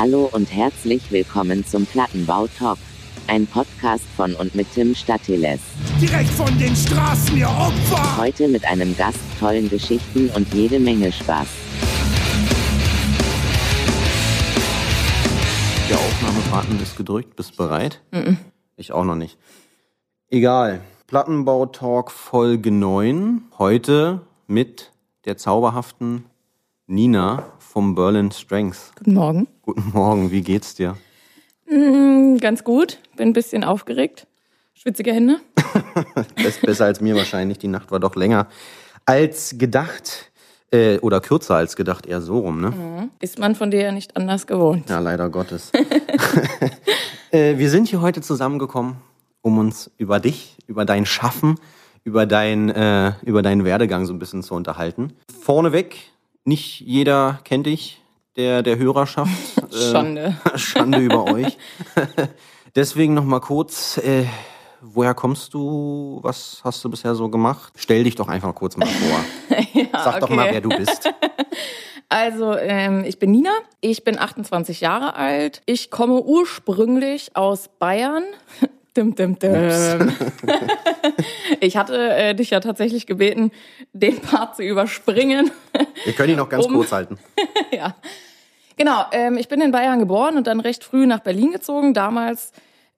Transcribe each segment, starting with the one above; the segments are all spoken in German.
Hallo und herzlich willkommen zum Plattenbau Talk. Ein Podcast von und mit Tim Statiles. Direkt von den Straßen, ihr Opfer! Heute mit einem Gast, tollen Geschichten und jede Menge Spaß. Der Aufnahmebutton ist gedrückt. Bist bereit? Ich auch noch nicht. Egal. Plattenbau-Talk Folge 9. Heute mit der zauberhaften Nina vom Berlin Strength. Guten Morgen. Guten Morgen, wie geht's dir? Mm, Ganz gut. Bin ein bisschen aufgeregt. Schwitzige Hände. Das ist besser als mir wahrscheinlich. Die Nacht war doch länger als gedacht. Äh, oder kürzer als gedacht, eher so rum, ne? Ist man von dir ja nicht anders gewohnt. Ja, leider Gottes. äh, wir sind hier heute zusammengekommen, um uns über dich, über dein Schaffen, über, dein, äh, über deinen Werdegang so ein bisschen zu unterhalten. Vorneweg, nicht jeder kennt dich, der, der Hörerschaft. Äh, Schande. Schande über euch. Deswegen noch mal kurz, äh, woher kommst du? Was hast du bisher so gemacht? Stell dich doch einfach kurz mal vor. Sag doch mal, okay. wer du bist. Also, ähm, ich bin Nina. Ich bin 28 Jahre alt. Ich komme ursprünglich aus Bayern. Dim, dim, dim. ich hatte äh, dich ja tatsächlich gebeten, den Part zu überspringen. Wir können ihn noch ganz Um- kurz halten. ja. Genau, ähm, ich bin in Bayern geboren und dann recht früh nach Berlin gezogen. Damals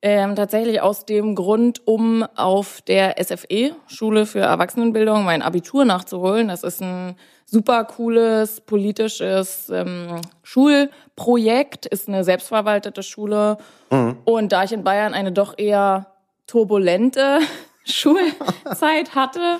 ähm, tatsächlich aus dem Grund, um auf der SFE, Schule für Erwachsenenbildung, mein Abitur nachzuholen. Das ist ein super cooles politisches ähm, Schulprojekt, ist eine selbstverwaltete Schule. Und da ich in Bayern eine doch eher turbulente Schulzeit hatte,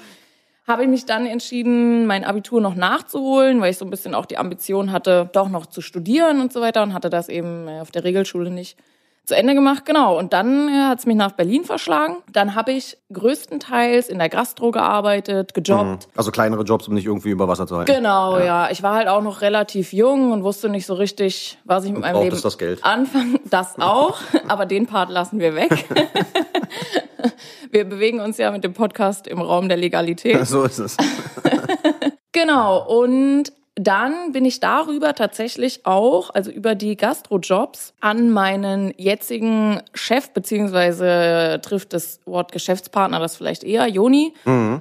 habe ich mich dann entschieden, mein Abitur noch nachzuholen, weil ich so ein bisschen auch die Ambition hatte, doch noch zu studieren und so weiter und hatte das eben äh, auf der Regelschule nicht zu Ende gemacht. Genau. Und dann äh, hat es mich nach Berlin verschlagen. Dann habe ich größtenteils in der Gastro gearbeitet, gejobbt. Also kleinere Jobs, um nicht irgendwie über Wasser zu halten. Genau, ja. Ich war halt auch noch relativ jung und wusste nicht so richtig, was ich mit meinem Leben das Geld. anfangen. Das auch, aber den Part lassen wir weg. wir bewegen uns ja mit dem Podcast im Raum der Legalität. So ist es. Genau, und dann bin ich darüber tatsächlich auch, also über die Gastrojobs, an meinen jetzigen Chef, beziehungsweise trifft das Wort Geschäftspartner das vielleicht eher, Joni,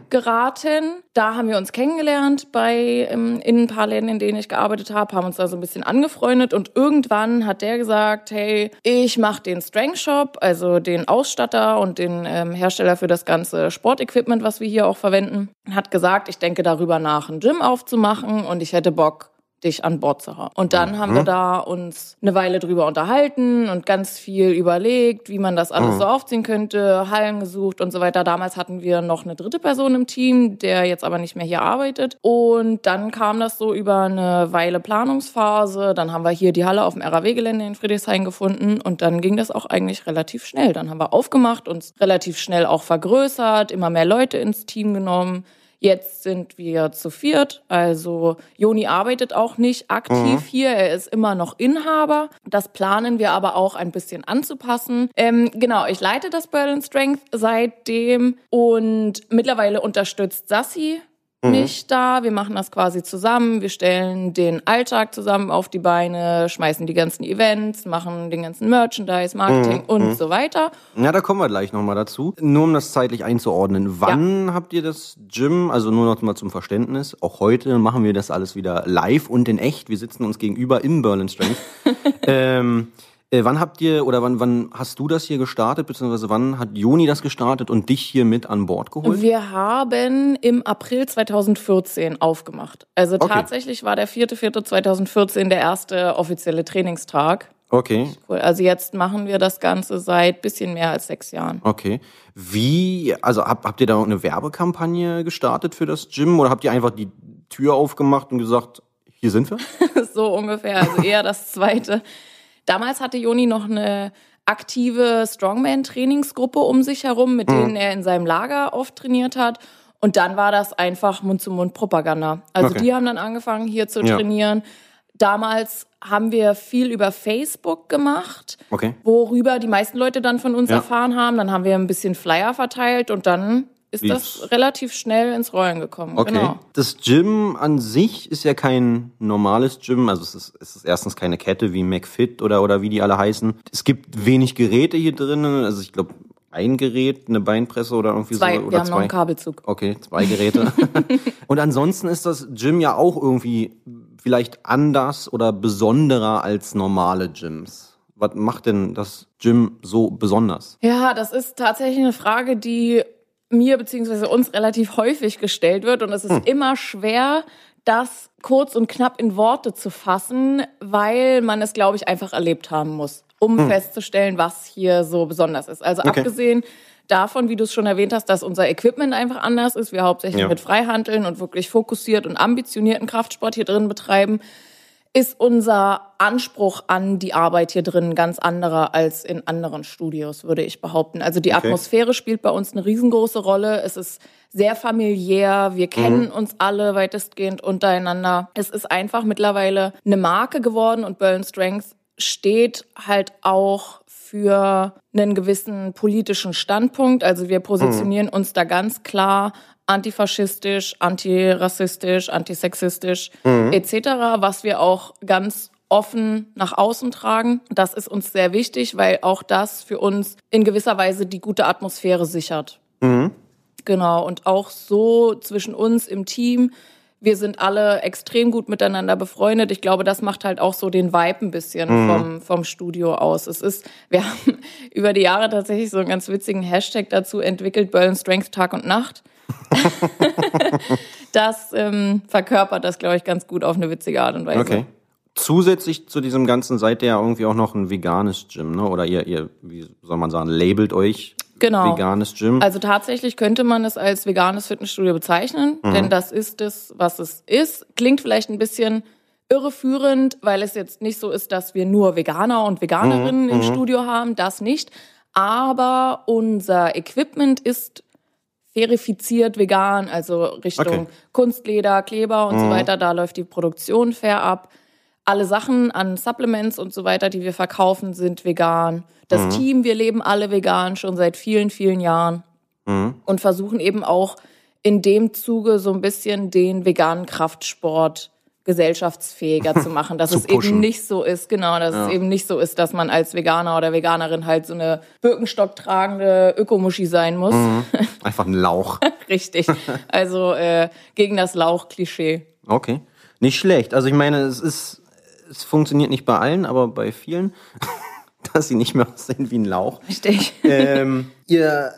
geraten. Da haben wir uns kennengelernt bei ähm, in ein paar Läden, in denen ich gearbeitet habe, haben uns da so ein bisschen angefreundet und irgendwann hat der gesagt, hey, ich mache den Strength Shop, also den Ausstatter und den ähm, Hersteller für das ganze Sportequipment, was wir hier auch verwenden, hat gesagt, ich denke darüber nach, ein Gym aufzumachen und ich hätte Bock, dich an Bord zu haben. Und dann haben wir da uns eine Weile drüber unterhalten und ganz viel überlegt, wie man das alles so aufziehen könnte, Hallen gesucht und so weiter. Damals hatten wir noch eine dritte Person im Team, der jetzt aber nicht mehr hier arbeitet. Und dann kam das so über eine Weile Planungsphase. Dann haben wir hier die Halle auf dem RAW-Gelände in Friedrichshain gefunden und dann ging das auch eigentlich relativ schnell. Dann haben wir aufgemacht, uns relativ schnell auch vergrößert, immer mehr Leute ins Team genommen. Jetzt sind wir zu viert. Also Joni arbeitet auch nicht aktiv hier. Er ist immer noch Inhaber. Das planen wir aber auch ein bisschen anzupassen. Ähm, genau, ich leite das Berlin Strength seitdem und mittlerweile unterstützt Sassi mich da. Wir machen das quasi zusammen. Wir stellen den Alltag zusammen auf die Beine, schmeißen die ganzen Events, machen den ganzen Merchandise, Marketing und so weiter. Ja, da kommen wir gleich nochmal dazu. Nur um das zeitlich einzuordnen. Wann habt ihr das Gym, also nur noch mal zum Verständnis, auch heute machen wir das alles wieder live und in echt. Wir sitzen uns gegenüber im Berlin Strength. ähm, äh, wann habt ihr oder wann, wann hast du das hier gestartet, beziehungsweise wann hat Joni das gestartet und dich hier mit an Bord geholt? Wir haben im April 2014 aufgemacht. Also Okay. tatsächlich war der 4.4.2014 der erste offizielle Trainingstag. Okay, Cool. Also jetzt machen wir das Ganze seit bisschen mehr als sechs Jahren. okay. Wie, also habt, habt ihr da eine Werbekampagne gestartet für das Gym oder habt ihr einfach die Tür aufgemacht und gesagt, hier sind wir? so ungefähr, also eher das zweite. Damals hatte Joni noch eine aktive Strongman-Trainingsgruppe um sich herum, mit denen er in seinem Lager oft trainiert hat. Und dann war das einfach Mund-zu-Mund-Propaganda. Also Okay. die haben dann angefangen, hier zu Ja. trainieren. Damals haben wir viel über Facebook gemacht, Okay. worüber die meisten Leute dann von uns Ja. erfahren haben. Dann haben wir ein bisschen Flyer verteilt und dann ist das relativ schnell ins Rollen gekommen. Okay. Genau. Das Gym an sich ist ja kein normales Gym. Also es ist, es ist erstens keine Kette wie McFit oder, oder wie die alle heißen. Es gibt wenig Geräte hier drinnen. Also ich glaube, ein Gerät, eine Beinpresse oder irgendwie Zwei, so. Oder wir haben noch zwei. einen Kabelzug. Okay, zwei Geräte. Und ansonsten ist das Gym ja auch irgendwie vielleicht anders oder besonderer als normale Gyms. Was macht denn das Gym so besonders? Ja, das ist tatsächlich eine Frage, die mir beziehungsweise uns relativ häufig gestellt wird. Und es ist immer schwer, das kurz und knapp in Worte zu fassen, weil man es, glaube ich, einfach erlebt haben muss, um festzustellen, was hier so besonders ist. Also Okay. abgesehen davon, wie du es schon erwähnt hast, dass unser Equipment einfach anders ist, wir hauptsächlich Ja. mit Freihandeln und wirklich fokussiert und ambitionierten Kraftsport hier drin betreiben, ist unser Anspruch an die Arbeit hier drin ganz anderer als in anderen Studios, würde ich behaupten. Also die Okay. Atmosphäre spielt bei uns eine riesengroße Rolle. Es ist sehr familiär. Wir kennen Mhm. uns alle weitestgehend untereinander. Es ist einfach mittlerweile eine Marke geworden und Burn Strength steht halt auch für einen gewissen politischen Standpunkt. Also wir positionieren uns da ganz klar antifaschistisch, antirassistisch, antisexistisch etc., was wir auch ganz offen nach außen tragen. Das ist uns sehr wichtig, weil auch das für uns in gewisser Weise die gute Atmosphäre sichert. Genau, und auch so zwischen uns im Team. Wir sind alle extrem gut miteinander befreundet. Ich glaube, das macht halt auch so den Vibe ein bisschen vom, vom Studio aus. Es ist, wir haben über die Jahre tatsächlich so einen ganz witzigen Hashtag dazu entwickelt, Berlin Strength Tag und Nacht. das ähm, verkörpert das, glaube ich, ganz gut auf eine witzige Art und Weise. Okay. Zusätzlich zu diesem Ganzen seid ihr ja irgendwie auch noch ein veganes Gym, ne? Oder ihr, ihr, wie soll man sagen, labelt euch Genau. veganes Gym. Also tatsächlich könnte man es als veganes Fitnessstudio bezeichnen, denn das ist es, was es ist. Klingt vielleicht ein bisschen irreführend, weil es jetzt nicht so ist, dass wir nur Veganer und Veganerinnen im Studio haben, das nicht. Aber unser Equipment ist verifiziert vegan, also Richtung Okay. Kunstleder, Kleber und so weiter. Da läuft die Produktion fair ab. Alle Sachen an Supplements und so weiter, die wir verkaufen, sind vegan. Das Team, wir leben alle vegan schon seit vielen, vielen Jahren und versuchen eben auch in dem Zuge so ein bisschen den veganen Kraftsport gesellschaftsfähiger zu machen, dass Zu es eben nicht so ist, genau, dass es eben nicht so ist, dass man als Veganer oder Veganerin halt so eine Birkenstock tragende Ökomuschi sein muss. Einfach ein Lauch. Richtig. Also äh, gegen das Lauch-Klischee. Okay. Nicht schlecht. Also ich meine, es ist, es funktioniert nicht bei allen, aber bei vielen, dass sie nicht mehr aussehen wie ein Lauch. Richtig. ähm, ihr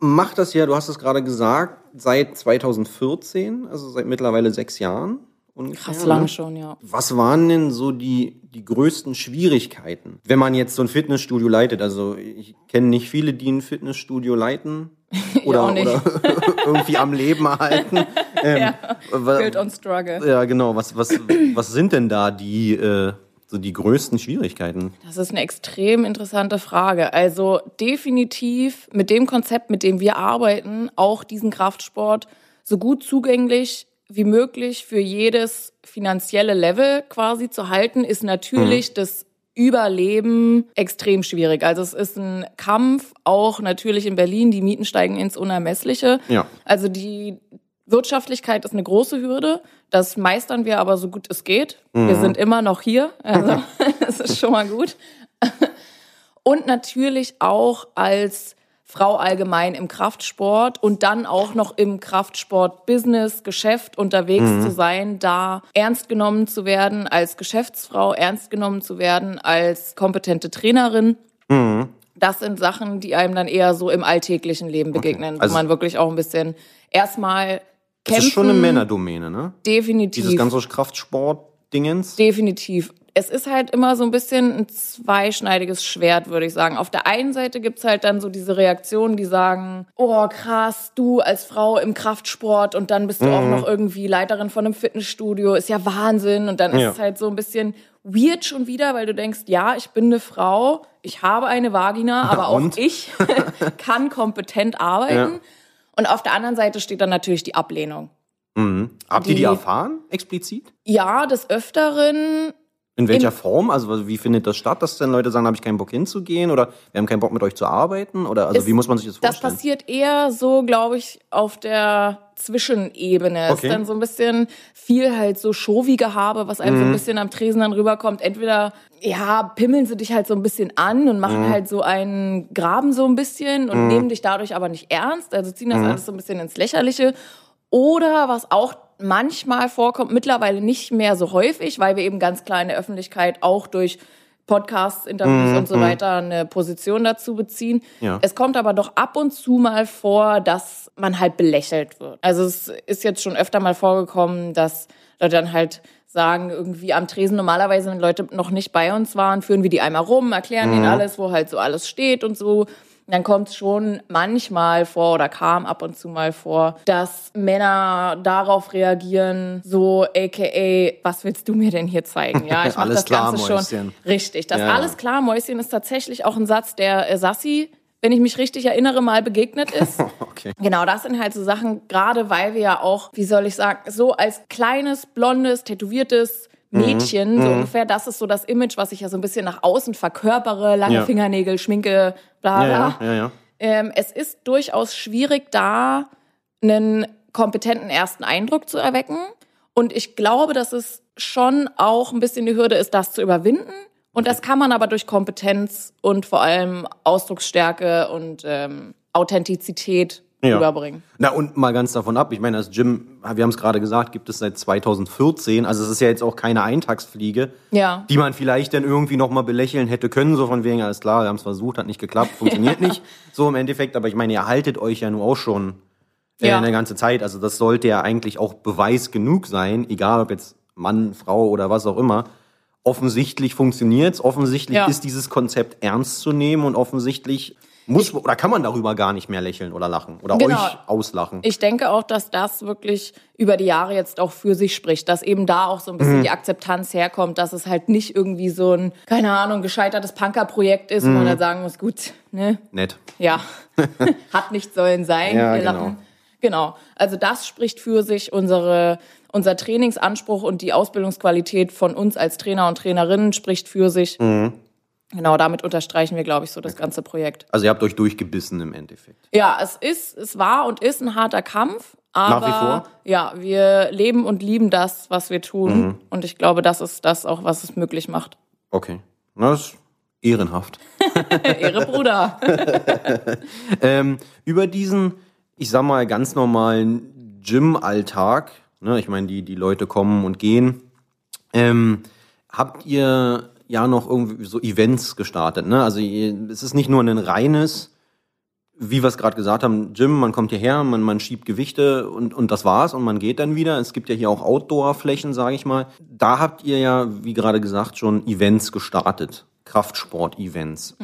macht das ja, du hast es gerade gesagt, seit 2014, also seit mittlerweile sechs Jahren. Ungefähr, Krass ne? lang schon, ja. Was waren denn so die, die größten Schwierigkeiten, wenn man jetzt so ein Fitnessstudio leitet? Also ich kenne nicht viele, die ein Fitnessstudio leiten oder, oder irgendwie am Leben erhalten. Ähm, wa- Build on Struggle. ja, genau. Was, was, was sind denn da die, äh, so die größten Schwierigkeiten? Das ist eine extrem interessante Frage. Also definitiv mit dem Konzept, mit dem wir arbeiten, auch diesen Kraftsport so gut zugänglich wie möglich für jedes finanzielle Level quasi zu halten, ist natürlich das Überleben extrem schwierig. Also es ist ein Kampf, auch natürlich in Berlin, die Mieten steigen ins Unermessliche. Ja. Also die Wirtschaftlichkeit ist eine große Hürde. Das meistern wir aber so gut es geht. Wir sind immer noch hier. Also das ist schon mal gut. Und natürlich auch als Frau allgemein im Kraftsport und dann auch noch im Kraftsport-Business, Geschäft unterwegs zu sein, da ernst genommen zu werden als Geschäftsfrau, ernst genommen zu werden als kompetente Trainerin. Das sind Sachen, die einem dann eher so im alltäglichen Leben begegnen, Also- wo man wirklich auch ein bisschen erstmal Das kämpfen. ist schon eine Männerdomäne, ne? Definitiv. Dieses ganze Kraftsport-Dingens. Definitiv. Es ist halt immer so ein bisschen ein zweischneidiges Schwert, würde ich sagen. Auf der einen Seite gibt's halt dann so diese Reaktionen, die sagen, oh krass, du als Frau im Kraftsport und dann bist du auch noch irgendwie Leiterin von einem Fitnessstudio, ist ja Wahnsinn. Und dann ist Ja. es halt so ein bisschen weird schon wieder, weil du denkst, ja, ich bin eine Frau, ich habe eine Vagina, aber auch Und? ich kann kompetent arbeiten. Ja. Und auf der anderen Seite steht dann natürlich die Ablehnung. Mhm. Habt ihr die Die- erfahren, explizit? Ja, des Öfteren In welcher Form? Also wie findet das statt, dass dann Leute sagen, habe ich keinen Bock hinzugehen oder wir haben keinen Bock mit euch zu arbeiten? Oder also Es- wie muss man sich das Das vorstellen? passiert eher so, glaube ich, auf der Zwischenebene. Okay. Ist dann so ein bisschen viel halt so Showy-Gehabe, was einem Mhm. so ein bisschen am Tresen dann rüberkommt. Entweder, ja, pimmeln sie dich halt so ein bisschen an und machen Mhm. halt so einen Graben so ein bisschen und nehmen dich dadurch aber nicht ernst. Also ziehen Mhm. das alles so ein bisschen ins Lächerliche. Oder was auch manchmal vorkommt, mittlerweile nicht mehr so häufig, weil wir eben ganz klar in der Öffentlichkeit auch durch Podcasts, Interviews und so weiter eine Position dazu beziehen. Ja. Es kommt aber doch ab und zu mal vor, dass man halt belächelt wird. Also es ist jetzt schon öfter mal vorgekommen, dass Leute dann halt sagen, irgendwie am Tresen normalerweise, wenn Leute noch nicht bei uns waren, führen wir die einmal rum, erklären ihnen alles, wo halt so alles steht und so. Dann kommt es schon manchmal vor oder kam ab und zu mal vor, dass Männer darauf reagieren, so aka, was willst du mir denn hier zeigen? Ja, ich mach Alles das klar, Ganze schon Mäuschen. richtig. Das Ja. alles klar, Mäuschen ist tatsächlich auch ein Satz, der äh, Sassi, wenn ich mich richtig erinnere, mal begegnet ist. Okay. Genau, das sind halt so Sachen, gerade weil wir ja auch, wie soll ich sagen, so als kleines, blondes, tätowiertes Mhm. Mädchen, so ungefähr, das ist so das Image, was ich ja so ein bisschen nach außen verkörpere, lange Ja. Fingernägel, Schminke, bla bla. Ja, ja, ja, ja. Ähm, es ist durchaus schwierig, da einen kompetenten ersten Eindruck zu erwecken. Und ich glaube, dass es schon auch ein bisschen die Hürde ist, das zu überwinden. Und das kann man aber durch Kompetenz und vor allem Ausdrucksstärke und ähm, Authentizität Ja. überbringen. Na und mal ganz davon ab, ich meine, das Gym, wir haben es gerade gesagt, gibt es seit 2014, also es ist ja jetzt auch keine Eintagsfliege, Ja. die man vielleicht dann irgendwie nochmal belächeln hätte können, so von wegen, alles klar, wir haben es versucht, hat nicht geklappt, funktioniert nicht, so im Endeffekt, aber ich meine, ihr haltet euch ja nur auch schon äh, Ja. eine ganze Zeit, also das sollte ja eigentlich auch Beweis genug sein, egal ob jetzt Mann, Frau oder was auch immer, offensichtlich funktioniert's, offensichtlich Ja. ist dieses Konzept ernst zu nehmen und offensichtlich muss oder kann man darüber gar nicht mehr lächeln oder lachen oder Genau. euch auslachen. Ich denke auch, dass das wirklich über die Jahre jetzt auch für sich spricht, dass eben da auch so ein bisschen die Akzeptanz herkommt, dass es halt nicht irgendwie so ein, keine Ahnung, gescheitertes Punker-Projekt ist, wo man dann sagen muss, gut, ne, Nett. ja, hat nicht sollen sein. Ja, wir genau. lachen. Genau. Also das spricht für sich unsere, unser Trainingsanspruch und die Ausbildungsqualität von uns als Trainer und Trainerinnen spricht für sich. Mhm. Genau, damit unterstreichen wir, glaube ich, so das ganze Projekt. Also ihr habt euch durchgebissen im Endeffekt. Ja, es ist, es war und ist ein harter Kampf. Aber Nach wie vor? ja, wir leben und lieben das, was wir tun. Mhm. Und ich glaube, das ist das auch, was es möglich macht. Okay. Na, Das ist ehrenhaft. Ehre Bruder. Ähm, über diesen, ich sag mal, ganz normalen Gym-Alltag, ne, ich meine, die, die Leute kommen und gehen, ähm, habt ihr ja noch irgendwie so Events gestartet, ne? Also es ist nicht nur ein reines, wie wir es gerade gesagt haben, Gym, man kommt hierher, man, man schiebt Gewichte und, und das war's und man geht dann wieder. Es gibt ja hier auch Outdoor-Flächen, sage ich mal. Da habt ihr ja, wie gerade gesagt, schon Events gestartet. Kraftsport-Events.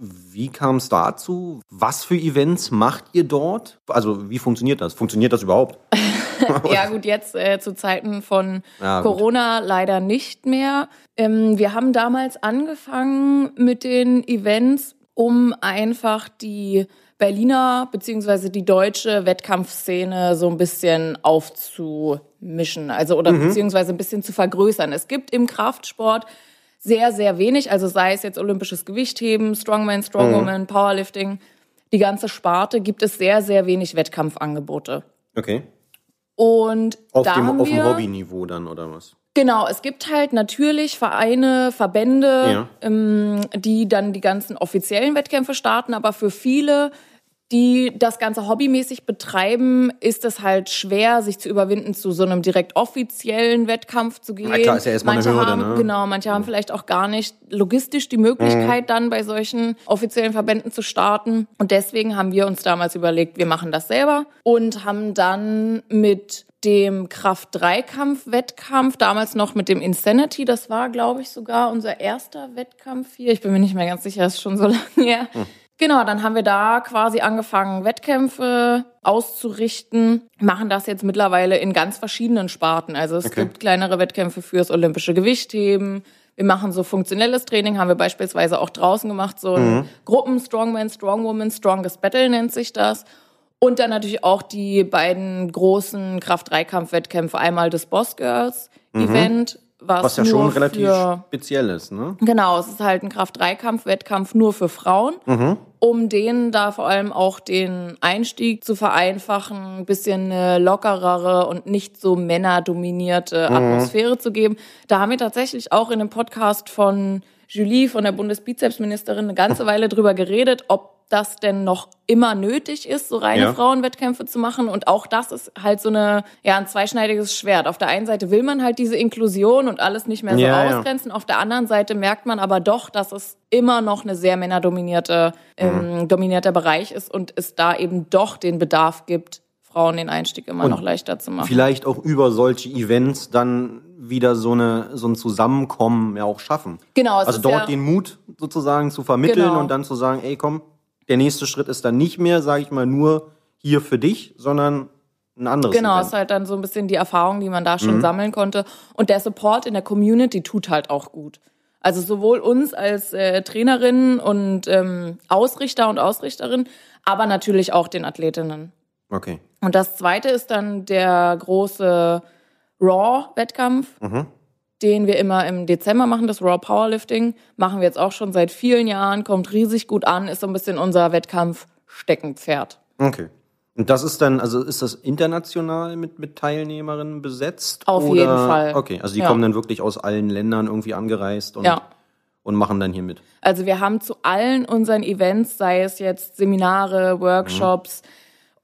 Wie kam es dazu? Was für Events macht ihr dort? Also wie funktioniert das? Funktioniert das überhaupt? ja, gut, jetzt äh, zu Zeiten von Ja. Corona leider nicht mehr. Ähm, wir haben damals angefangen mit den Events, um einfach die Berliner beziehungsweise die deutsche Wettkampfszene so ein bisschen aufzumischen, also oder Mhm. beziehungsweise ein bisschen zu vergrößern. Es gibt im Kraftsport sehr, sehr wenig, also sei es jetzt olympisches Gewichtheben, Strongman, Mhm. Strongwoman, Powerlifting, die ganze Sparte, gibt es sehr, sehr wenig Wettkampfangebote. Okay. Und Auf da dem, haben auf dem wir, Hobbyniveau dann, oder was? Genau, es gibt halt natürlich Vereine, Verbände, Ja. ähm, die dann die ganzen offiziellen Wettkämpfe starten, aber für viele, die das Ganze hobbymäßig betreiben, ist es halt schwer, sich zu überwinden, zu so einem direkt offiziellen Wettkampf zu gehen. Na klar, ist ja erstmal eine manche Hürde, haben, ne? Genau, manche haben vielleicht auch gar nicht logistisch die Möglichkeit, Mhm. dann bei solchen offiziellen Verbänden zu starten. Und deswegen haben wir uns damals überlegt, wir machen das selber und haben dann mit dem Kraft-Dreikampf-Wettkampf, damals noch mit dem Insanity, das war, glaube ich, sogar unser erster Wettkampf hier. Ich bin mir nicht mehr ganz sicher, ist schon so lange her. Genau, dann haben wir da quasi angefangen, Wettkämpfe auszurichten, machen das jetzt mittlerweile in ganz verschiedenen Sparten. Also es Okay. gibt kleinere Wettkämpfe fürs olympische Gewichtheben. Wir machen so funktionelles Training, haben wir beispielsweise auch draußen gemacht, so ein Gruppen Strongman, Strongwoman, Strongest Battle nennt sich das. Und dann natürlich auch die beiden großen Kraft-Dreikampf-Wettkämpfe. Einmal das Boss Girls Event, was, Was ja schon relativ für, speziell ist, ne? Genau, es ist halt ein Kraft-3-Kampf-Wettkampf nur für Frauen, um denen da vor allem auch den Einstieg zu vereinfachen, ein bisschen eine lockerere und nicht so männerdominierte Atmosphäre zu geben. Da haben wir tatsächlich auch in dem Podcast von Julie, von der Bundesbizepsministerin, eine ganze Weile drüber geredet, ob das denn noch immer nötig ist, so reine Ja. Frauenwettkämpfe zu machen. Und auch das ist halt so eine, ja, ein zweischneidiges Schwert. Auf der einen Seite will man halt diese Inklusion und alles nicht mehr so Ja, ausgrenzen. Auf der anderen Seite merkt man aber doch, dass es immer noch eine sehr männerdominierte, ähm, dominierter Bereich ist und es da eben doch den Bedarf gibt, Frauen den Einstieg immer Und noch leichter zu machen. Vielleicht auch über solche Events dann wieder so, eine, so ein Zusammenkommen ja auch schaffen. Genau, es Also dort ja- den Mut sozusagen zu vermitteln Genau. und dann zu sagen, ey komm, der nächste Schritt ist dann nicht mehr, sage ich mal, nur hier für dich, sondern ein anderes Genau, Event. ist halt dann so ein bisschen die Erfahrung, die man da schon sammeln konnte. Und der Support in der Community tut halt auch gut. Also sowohl uns als äh, Trainerinnen und ähm, Ausrichter und Ausrichterinnen, aber natürlich auch den Athletinnen. Okay. Und das zweite ist dann der große Raw-Wettkampf, den wir immer im Dezember machen, das Raw Powerlifting. Machen wir jetzt auch schon seit vielen Jahren, kommt riesig gut an, ist so ein bisschen unser Wettkampf-Steckenpferd. Okay. Und das ist dann, also ist das international mit, mit Teilnehmerinnen besetzt? Auf oder? jeden Fall. Okay, also die Ja. kommen dann wirklich aus allen Ländern irgendwie angereist und, Ja. und machen dann hier mit. Also wir haben zu allen unseren Events, sei es jetzt Seminare, Workshops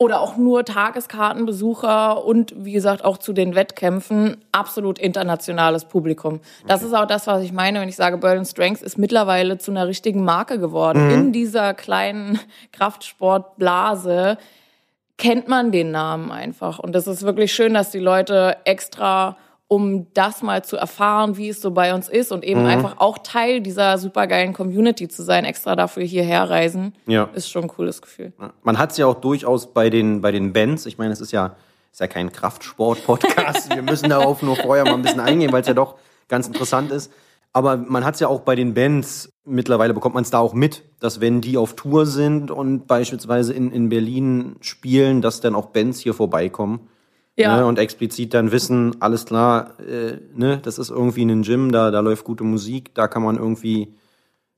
oder auch nur Tageskartenbesucher und wie gesagt auch zu den Wettkämpfen, absolut internationales Publikum. Das ist auch das, was ich meine, wenn ich sage, Berlin Strength ist mittlerweile zu einer richtigen Marke geworden. In dieser kleinen Kraftsportblase kennt man den Namen einfach. Und das ist wirklich schön, dass die Leute extra, um das mal zu erfahren, wie es so bei uns ist und eben einfach auch Teil dieser supergeilen Community zu sein, extra dafür hierher reisen, Ja. ist schon ein cooles Gefühl. Man hat es ja auch durchaus bei den, bei den Bands. Ich meine, es ist ja, ist ja kein Kraftsport-Podcast. Wir müssen darauf nur vorher mal ein bisschen eingehen, weil es ja doch ganz interessant ist. Aber man hat es ja auch bei den Bands, mittlerweile bekommt man es da auch mit, dass wenn die auf Tour sind und beispielsweise in, in Berlin spielen, dass dann auch Bands hier vorbeikommen. Ja. Ne, und explizit dann wissen, alles klar, äh, ne, das ist irgendwie ein Gym, da, da läuft gute Musik, da kann man irgendwie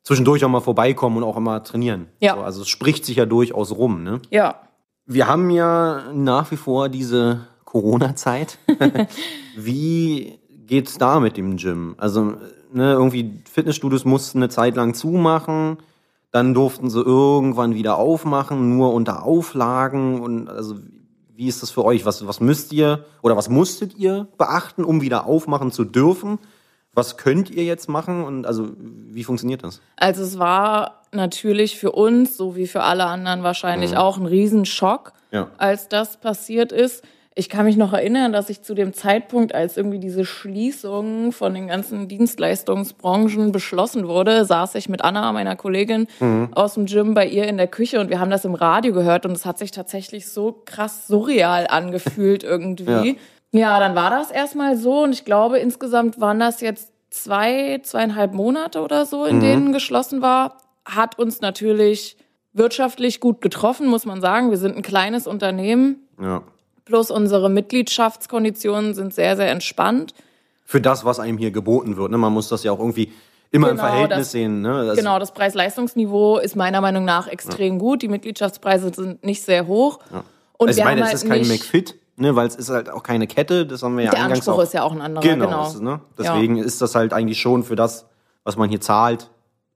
zwischendurch auch mal vorbeikommen und auch immer trainieren. Ja. So, also es spricht sich ja durchaus rum, ne? Ja. Wir haben ja nach wie vor diese Corona-Zeit. Wie geht's da mit dem Gym? Also, ne, irgendwie Fitnessstudios mussten eine Zeit lang zumachen, dann durften sie irgendwann wieder aufmachen, nur unter Auflagen und also wie ist das für euch? Was, was müsst ihr oder was musstet ihr beachten, um wieder aufmachen zu dürfen? Was könnt ihr jetzt machen und also wie funktioniert das? Also es war natürlich für uns, so wie für alle anderen wahrscheinlich auch ein Riesenschock, Ja. als das passiert ist. Ich kann mich noch erinnern, dass ich zu dem Zeitpunkt, als irgendwie diese Schließung von den ganzen Dienstleistungsbranchen beschlossen wurde, saß ich mit Anna, meiner Kollegin, aus dem Gym bei ihr in der Küche und wir haben das im Radio gehört und es hat sich tatsächlich so krass surreal angefühlt irgendwie. Ja. dann war das erstmal so und ich glaube, insgesamt waren das jetzt zwei, zweieinhalb Monate oder so, in denen geschlossen war. Hat uns natürlich wirtschaftlich gut getroffen, muss man sagen. Wir sind ein kleines Unternehmen. Ja. Plus unsere Mitgliedschaftskonditionen sind sehr, sehr entspannt. Für das, was einem hier geboten wird. Ne? Man muss das ja auch irgendwie immer im Genau, Verhältnis das- sehen. Ne? Das, Genau, das Preis-Leistungsniveau ist meiner Meinung nach extrem gut. Die Mitgliedschaftspreise sind nicht sehr hoch. Und Also ich meine, es halt ist kein McFit, ne? weil es ist halt auch keine Kette. Das haben wir ja Der eingangs Anspruch auch. ist ja auch ein anderer, Genau. genau. ist, ne? Deswegen ist das halt eigentlich schon für das, was man hier zahlt,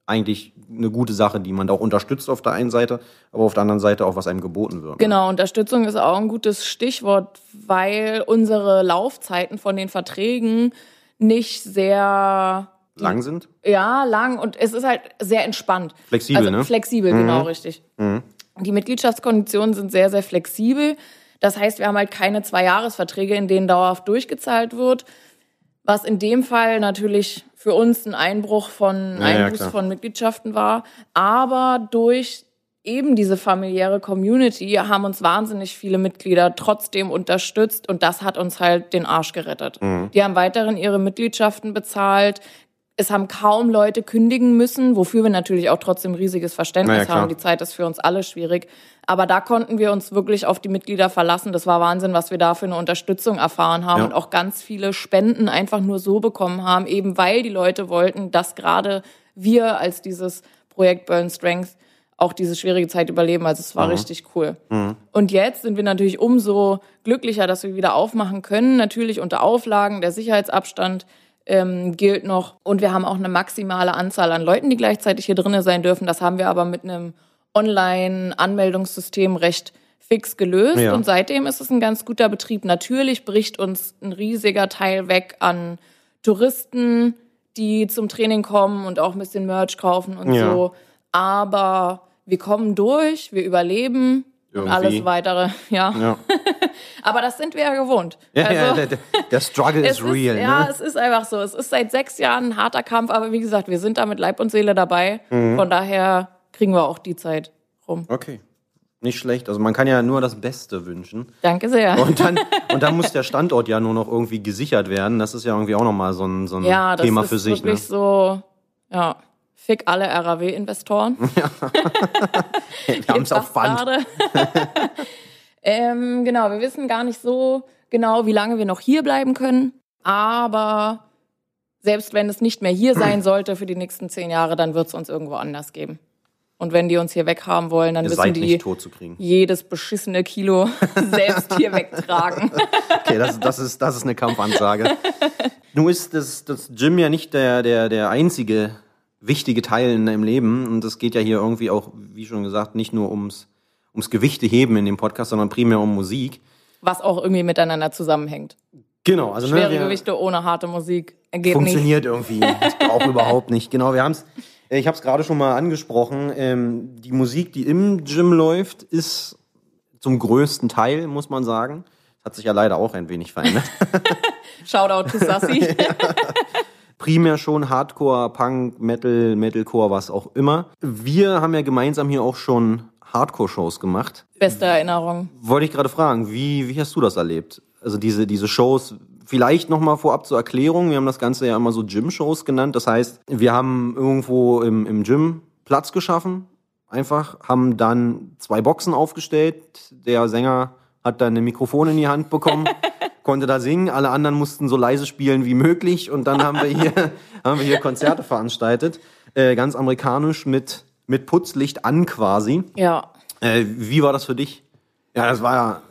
eigentlich eine gute Sache, die man da auch unterstützt auf der einen Seite, aber auf der anderen Seite auch, was einem geboten wird. ne? Genau, Unterstützung ist auch ein gutes Stichwort, weil unsere Laufzeiten von den Verträgen nicht sehr Lang sind? Ja, lang und es ist halt sehr entspannt. Flexibel, also ne? Flexibel, genau, richtig. Die Mitgliedschaftskonditionen sind sehr, sehr flexibel. Das heißt, wir haben halt keine Zwei-Jahres-Verträge, in denen dauerhaft durchgezahlt wird. Was in dem Fall natürlich für uns ein Einbruch von, Ja, ja, von Mitgliedschaften war. Aber durch eben diese familiäre Community haben uns wahnsinnig viele Mitglieder trotzdem unterstützt und das hat uns halt den Arsch gerettet. Mhm. Die haben weiterhin ihre Mitgliedschaften bezahlt, Es haben kaum Leute kündigen müssen, wofür wir natürlich auch trotzdem riesiges Verständnis Na ja, klar. haben. Die Zeit ist für uns alle schwierig. Aber da konnten wir uns wirklich auf die Mitglieder verlassen. Das war Wahnsinn, was wir da für eine Unterstützung erfahren haben Ja. und auch ganz viele Spenden einfach nur so bekommen haben, eben weil die Leute wollten, dass gerade wir als dieses Projekt Burn Strength auch diese schwierige Zeit überleben. Also es war Mhm. richtig cool. Und jetzt sind wir natürlich umso glücklicher, dass wir wieder aufmachen können. Natürlich unter Auflagen, der Sicherheitsabstand ähm, gilt noch. Und wir haben auch eine maximale Anzahl an Leuten, die gleichzeitig hier drinnen sein dürfen. Das haben wir aber mit einem Online-Anmeldungssystem recht fix gelöst. Ja. Und seitdem ist es ein ganz guter Betrieb. Natürlich bricht uns ein riesiger Teil weg an Touristen, die zum Training kommen und auch ein bisschen Merch kaufen und Ja. so. Aber wir kommen durch, wir überleben und Irgendwie. alles weitere, ja. Ja, Aber das sind wir ja gewohnt. ja, also, ja der, der- Struggle is real. Ist, ja, ne? es ist einfach so. Es ist seit sechs Jahren ein harter Kampf, aber wie gesagt, wir sind da mit Leib und Seele dabei. Mhm. Von daher kriegen wir auch die Zeit rum. Okay. Nicht schlecht. Also man kann ja nur das Beste wünschen. Danke sehr. Und dann, und dann muss der Standort ja nur noch irgendwie gesichert werden. Das ist ja irgendwie auch nochmal so ein, so ein ja, das Thema ist für sich. Ne? wirklich so, ja, fick alle RAW-Investoren. Wir haben es auf Band. Ähm, genau, wir wissen gar nicht so genau, wie lange wir noch hier bleiben können. Aber selbst wenn es nicht mehr hier sein sollte für die nächsten zehn Jahre, dann wird es uns irgendwo anders geben. Und wenn die uns hier weghaben wollen, dann Ihr müssen die jedes beschissene Kilo selbst hier wegtragen. Okay, das, das, ist, das ist eine Kampfansage. Nun ist das, das Gym ja nicht der, der, der einzige wichtige Teil in deinem Leben. Und es geht ja hier irgendwie auch, wie schon gesagt, nicht nur ums, ums Gewichteheben in dem Podcast, sondern primär um Musik. Was auch irgendwie miteinander zusammenhängt. Genau, also Schwere ne, Gewichte ohne harte Musik geht nicht. funktioniert irgendwie auch überhaupt nicht. Genau, wir haben es. Ich habe es gerade schon mal angesprochen. Ähm, die Musik, die im Gym läuft, ist zum größten Teil, muss man sagen. Hat sich ja leider auch ein wenig verändert. Shoutout to Sassi. Primär schon Hardcore, Punk, Metal, Metalcore, was auch immer. Wir haben ja gemeinsam hier auch schon Hardcore-Shows gemacht. Beste Erinnerung. Wollte ich gerade fragen, wie, wie hast du das erlebt? Also diese, diese Shows, vielleicht nochmal vorab zur Erklärung. Wir haben das Ganze ja immer so Gym-Shows genannt. Das heißt, wir haben irgendwo im, im Gym Platz geschaffen. Einfach, haben dann zwei Boxen aufgestellt. Der Sänger hat dann ein Mikrofon in die Hand bekommen, konnte da singen. Alle anderen mussten so leise spielen wie möglich. Und dann haben wir hier, haben wir hier Konzerte veranstaltet. Äh, ganz amerikanisch mit, mit Putzlicht an quasi. Ja. Äh, wie war das für dich? Ja, das war ja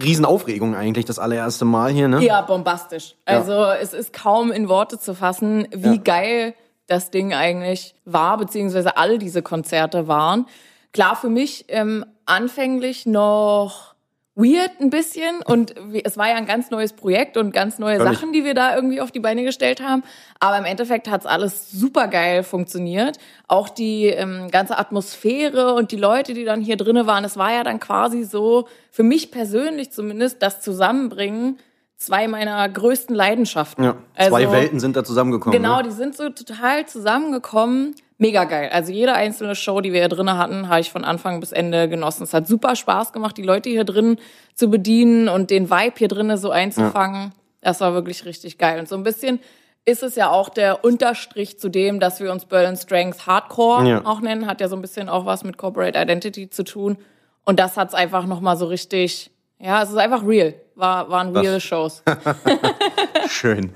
Riesenaufregung eigentlich, das allererste Mal hier, ne? Ja, bombastisch. Also es ist kaum in Worte zu fassen, wie Ja. geil das Ding eigentlich war, beziehungsweise all diese Konzerte waren. Klar, für mich ähm, anfänglich noch weird ein bisschen und es war ja ein ganz neues Projekt und ganz neue Völlig. Sachen, die wir da irgendwie auf die Beine gestellt haben. Aber im Endeffekt hat's alles super geil funktioniert. Auch die ähm, ganze Atmosphäre und die Leute, die dann hier drinne waren, es war ja dann quasi so, für mich persönlich zumindest, das Zusammenbringen zwei meiner größten Leidenschaften. Ja, zwei Also- Welten sind da zusammengekommen. Genau, ne? die sind so total zusammengekommen. Mega geil. Also jede einzelne Show, die wir hier drin hatten, habe ich von Anfang bis Ende genossen. Es hat super Spaß gemacht, die Leute hier drin zu bedienen und den Vibe hier drinnen so einzufangen. Das war wirklich richtig geil. Und so ein bisschen ist es ja auch der Unterstrich zu dem, dass wir uns Berlin Strength Hardcore Ja. auch nennen. Hat ja so ein bisschen auch was mit Corporate Identity zu tun. Und das hat's einfach nochmal so richtig, ja, es ist einfach real. War, waren real Shows. Schön.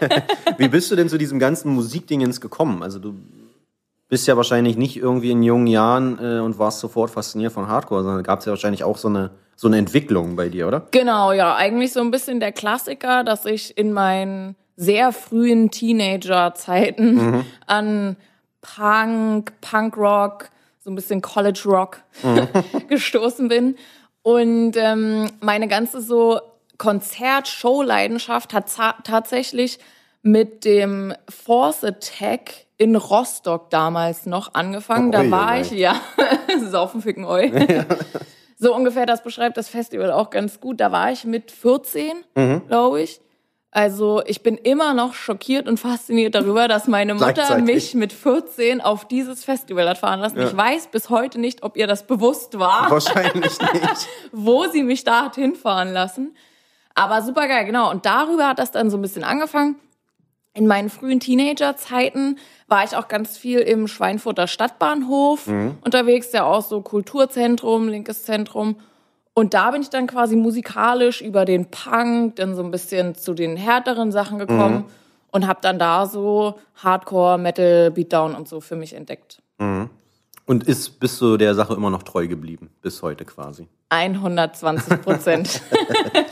Wie bist du denn zu diesem ganzen Musikdingens gekommen? Also du bist ja wahrscheinlich nicht irgendwie in jungen Jahren äh, und warst sofort fasziniert von Hardcore, sondern gab es ja wahrscheinlich auch so eine, so eine Entwicklung bei dir, oder? Genau, ja, eigentlich so ein bisschen der Klassiker, dass ich in meinen sehr frühen Teenager-Zeiten an Punk, Punkrock, so ein bisschen College Rock gestoßen bin. Und ähm, meine ganze so Konzert-Show-Leidenschaft hat tatsächlich mit dem Force Attack in Rostock damals noch angefangen. Oh, da war ui, ich, ui. ja, saufen, ficken, oi. So ungefähr, das beschreibt das Festival auch ganz gut. Da war ich mit 14, Mhm. glaube ich. Also ich bin immer noch schockiert und fasziniert darüber, dass meine Mutter mich mit 14 auf dieses Festival hat fahren lassen. Ja. Ich weiß bis heute nicht, ob ihr das bewusst war, Wahrscheinlich nicht. wo sie mich da hat hinfahren lassen. Aber super geil, genau. Und darüber hat das dann so ein bisschen angefangen. In meinen frühen Teenagerzeiten war ich auch ganz viel im Schweinfurter Stadtbahnhof unterwegs, ja auch so Kulturzentrum, linkes Zentrum. Und da bin ich dann quasi musikalisch über den Punk dann so ein bisschen zu den härteren Sachen gekommen und habe dann da so Hardcore, Metal, Beatdown und so für mich entdeckt. Und ist, bist du der Sache immer noch treu geblieben, bis heute quasi. 120 Prozent.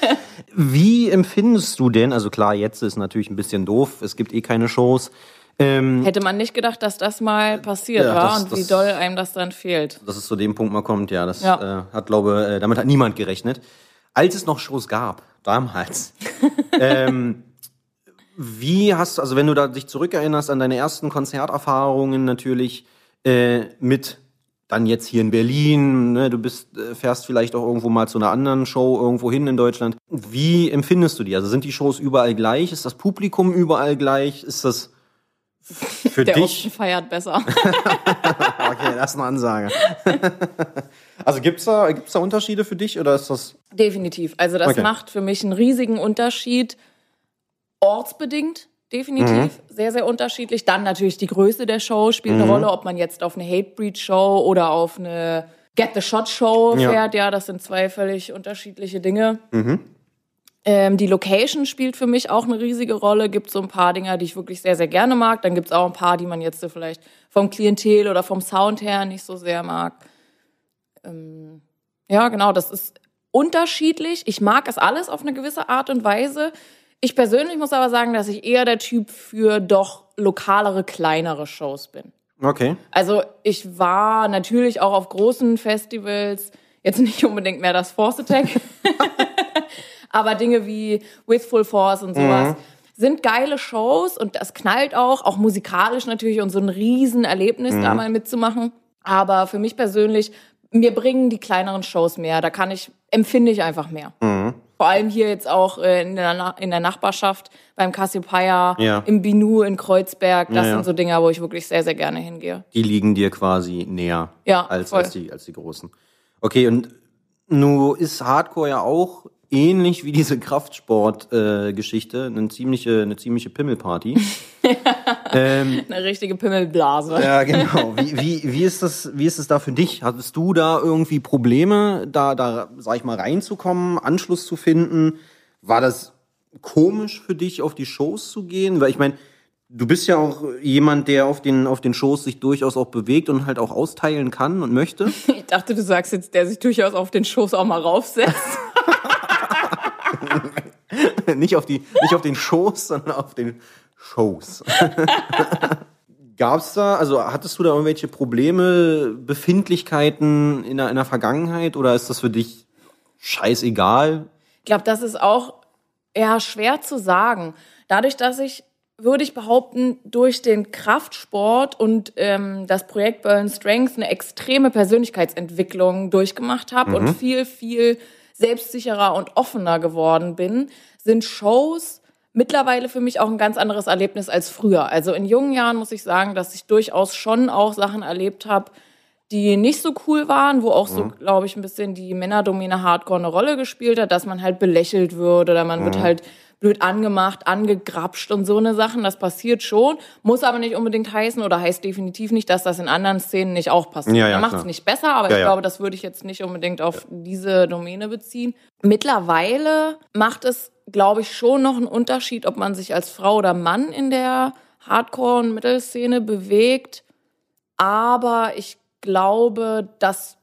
Wie empfindest du denn, also klar, jetzt ist natürlich ein bisschen doof, es gibt eh keine Shows. Ähm, Hätte man nicht gedacht, dass das mal passiert Ja, war das- und wie das- doll einem das dann fehlt. dass es zu dem Punkt mal kommt, ja, das Ja. Äh, hat, glaube äh, damit hat niemand gerechnet. Als es noch Shows gab, damals, ähm, wie hast du, also wenn du da dich zurückerinnerst an deine ersten Konzerterfahrungen natürlich äh, mit dann jetzt hier in Berlin, ne, du bist, äh, fährst vielleicht auch irgendwo mal zu einer anderen Show irgendwo hin in Deutschland. Wie empfindest du die? Also sind die Shows überall gleich? Ist das Publikum überall gleich? Ist das für Der dich? Osten feiert besser. Okay, das ist eine Ansage. also gibt's da, gibt's da Unterschiede für dich oder ist das. Definitiv. Also das Okay. macht für mich einen riesigen Unterschied. Ortsbedingt, definitiv. Mhm. Sehr, sehr unterschiedlich. Dann natürlich die Größe der Show spielt Mhm. eine Rolle, ob man jetzt auf eine Hatebreed-Show oder auf eine Get the Shot-Show Ja. fährt. Ja, das sind zwei völlig unterschiedliche Dinge. Mhm. Ähm, die Location spielt für mich auch eine riesige Rolle. Gibt so ein paar Dinger, die ich wirklich sehr, sehr gerne mag. Dann gibt's auch ein paar, die man jetzt so vielleicht vom Klientel oder vom Sound her nicht so sehr mag. Ähm, ja, genau, das ist unterschiedlich. Ich mag es alles auf eine gewisse Art und Weise. Ich persönlich muss aber sagen, dass ich eher der Typ für doch lokalere, kleinere Shows bin. Okay. Also ich war natürlich auch auf großen Festivals, jetzt nicht unbedingt mehr das Force Attack, aber Dinge wie With Full Force und sowas sind geile Shows und das knallt auch, auch musikalisch natürlich und so ein Riesenerlebnis da mal mitzumachen. Aber für mich persönlich, mir bringen die kleineren Shows mehr. Da kann ich, empfinde ich einfach mehr. Vor allem hier jetzt auch äh, in der, Na in der Nachbarschaft beim Cassiopeia, Ja. im Binu in Kreuzberg. Das Ja, ja. sind so Dinger, wo ich wirklich sehr, sehr gerne hingehe. Die liegen dir quasi näher Ja, als, als, die, als die großen. Okay, und nu ist Hardcore ja auch ähnlich wie diese Kraftsport-Geschichte, äh, eine ziemliche, eine ziemliche Pimmelparty. Eine richtige Pimmelblase. ja, genau. Wie, wie, wie, ist das, wie ist es da für dich? Hattest du da irgendwie Probleme, da, da, sag ich mal, reinzukommen, Anschluss zu finden? War das komisch für dich, auf die Shows zu gehen? Weil ich meine, du bist ja auch jemand, der auf den, auf den Shows sich durchaus auch bewegt und halt auch austeilen kann und möchte. Ich dachte, du sagst jetzt, der sich durchaus auf den Schoß auch mal raufsetzt. nicht, auf die, nicht auf den Shows, sondern auf den Shows. Gab's da, also hattest du da irgendwelche Probleme, Befindlichkeiten in der, in der Vergangenheit oder ist das für dich scheißegal? Ich glaube, das ist auch ja schwer zu sagen. Dadurch, dass ich, würde ich behaupten, durch den Kraftsport und ähm, das Projekt Burn Strength eine extreme Persönlichkeitsentwicklung durchgemacht habe und viel, viel selbstsicherer und offener geworden bin, sind Shows mittlerweile für mich auch ein ganz anderes Erlebnis als früher. Also in jungen Jahren muss ich sagen, dass ich durchaus schon auch Sachen erlebt habe, die nicht so cool waren, wo auch so, glaube ich, ein bisschen die Männerdomäne Hardcore eine Rolle gespielt hat, dass man halt belächelt wird oder man wird halt blöd angemacht, angegrapscht und so eine Sachen. Das passiert schon, muss aber nicht unbedingt heißen oder heißt definitiv nicht, dass das in anderen Szenen nicht auch passiert. Ja, ja, Man macht es nicht besser, aber Ja, ich ja. glaube, das würde ich jetzt nicht unbedingt auf diese Domäne beziehen. Mittlerweile macht es, glaube ich, schon noch einen Unterschied, ob man sich als Frau oder Mann in der Hardcore- und Mittelszene bewegt. Aber ich glaube, dass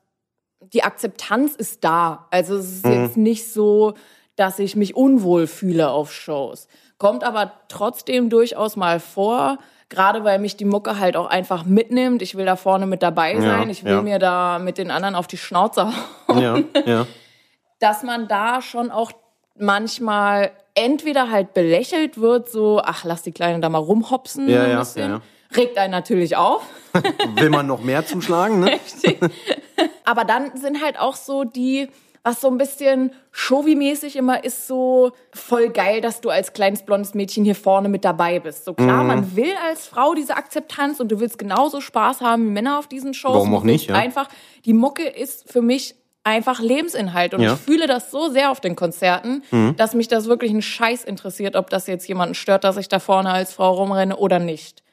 die Akzeptanz ist da. Also es ist jetzt nicht so, dass ich mich unwohl fühle auf Shows. Kommt aber trotzdem durchaus mal vor, gerade weil mich die Mucke halt auch einfach mitnimmt. Ich will da vorne mit dabei sein. ich will ja. mir da mit den anderen auf die Schnauze hauen Ja, ja. dass man da schon auch manchmal entweder halt belächelt wird, so, ach, lass die Kleine da mal rumhopsen. Ja, ein ja, bisschen. ja, Regt einen natürlich auf. Will man noch mehr zuschlagen, ne? Aber dann sind halt auch so die, was so ein bisschen Showy-mäßig immer ist, so voll geil, dass du als kleines blondes Mädchen hier vorne mit dabei bist. So Mhm. klar, man will als Frau diese Akzeptanz und du willst genauso Spaß haben wie Männer auf diesen Shows. Warum auch nicht, ja. Einfach, die Mucke ist für mich einfach Lebensinhalt. Und Ja. ich fühle das so sehr auf den Konzerten, dass mich das wirklich ein Scheiß interessiert, ob das jetzt jemanden stört, dass ich da vorne als Frau rumrenne oder nicht.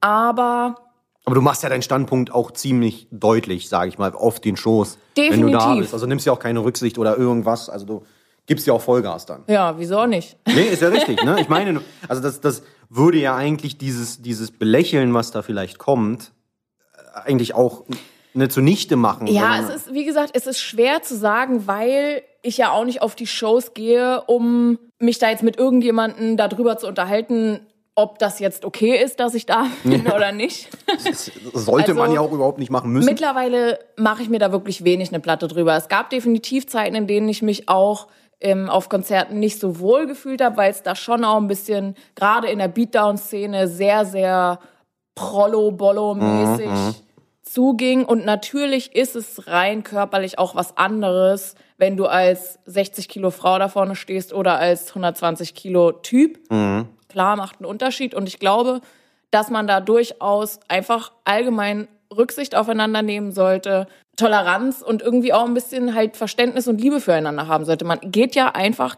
Aber Aber du machst ja deinen Standpunkt auch ziemlich deutlich, sage ich mal, auf den Shows. Wenn du da Definitiv. bist. Also nimmst ja auch keine Rücksicht oder irgendwas. Also du gibst ja auch Vollgas dann. ja, wieso auch nicht? Nee, ist ja richtig, ne? Ich meine, also das, das würde ja eigentlich dieses, dieses Belächeln, was da vielleicht kommt, eigentlich auch ne, zunichte machen. Ja, es ist, wie gesagt, es ist schwer zu sagen, weil ich ja auch nicht auf die Shows gehe, um mich da jetzt mit irgendjemandem darüber zu unterhalten, ob das jetzt okay ist, dass ich da bin oder nicht. Das sollte man Also- ja auch überhaupt nicht machen müssen. Mittlerweile mache ich mir da wirklich wenig eine Platte drüber. Es gab definitiv Zeiten, in denen ich mich auch ähm, auf Konzerten nicht so wohl gefühlt habe, weil es da schon auch ein bisschen, gerade in der Beatdown-Szene, sehr, sehr Prollo-Bollo-mäßig zuging. Und natürlich ist es rein körperlich auch was anderes, wenn du als 60 Kilo Frau da vorne stehst oder als 120 Kilo Typ. Klar, macht einen Unterschied. Und ich glaube, dass man da durchaus einfach allgemein Rücksicht aufeinander nehmen sollte, Toleranz und irgendwie auch ein bisschen halt Verständnis und Liebe füreinander haben sollte. Man geht ja einfach,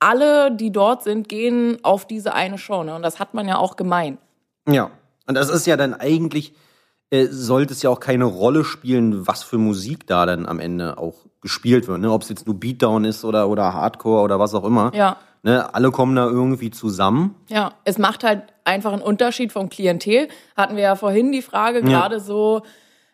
alle, die dort sind, gehen auf diese eine Show. Ne? Und das hat man ja auch gemein. Ja. Und das ist ja dann eigentlich, äh, sollte es ja auch keine Rolle spielen, was für Musik da dann am Ende auch gespielt wird. Ne? Ob es jetzt nur Beatdown ist oder, oder Hardcore oder was auch immer. Ja. Ne? Alle kommen da irgendwie zusammen. Ja, es macht halt einfach einen Unterschied vom Klientel. Hatten wir ja vorhin die Frage, gerade so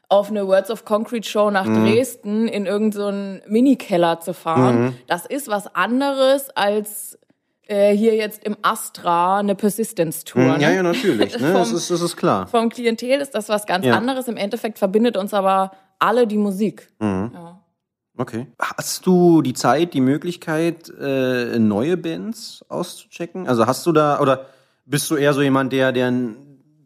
auf eine Words of Concrete Show nach Mhm. Dresden in irgendeinen so Minikeller zu fahren. Das ist was anderes als äh, hier jetzt im Astra eine Persistence Tour. Ja, ne? ja, natürlich. Ne? Das, Vom- ist, das ist klar. Vom Klientel ist das was ganz Ja. anderes. Im Endeffekt verbindet uns aber alle die Musik. Mhm. Ja. Okay. Hast du die Zeit, die Möglichkeit, äh, neue Bands auszuchecken? Also hast du da, oder bist du eher so jemand, der, der,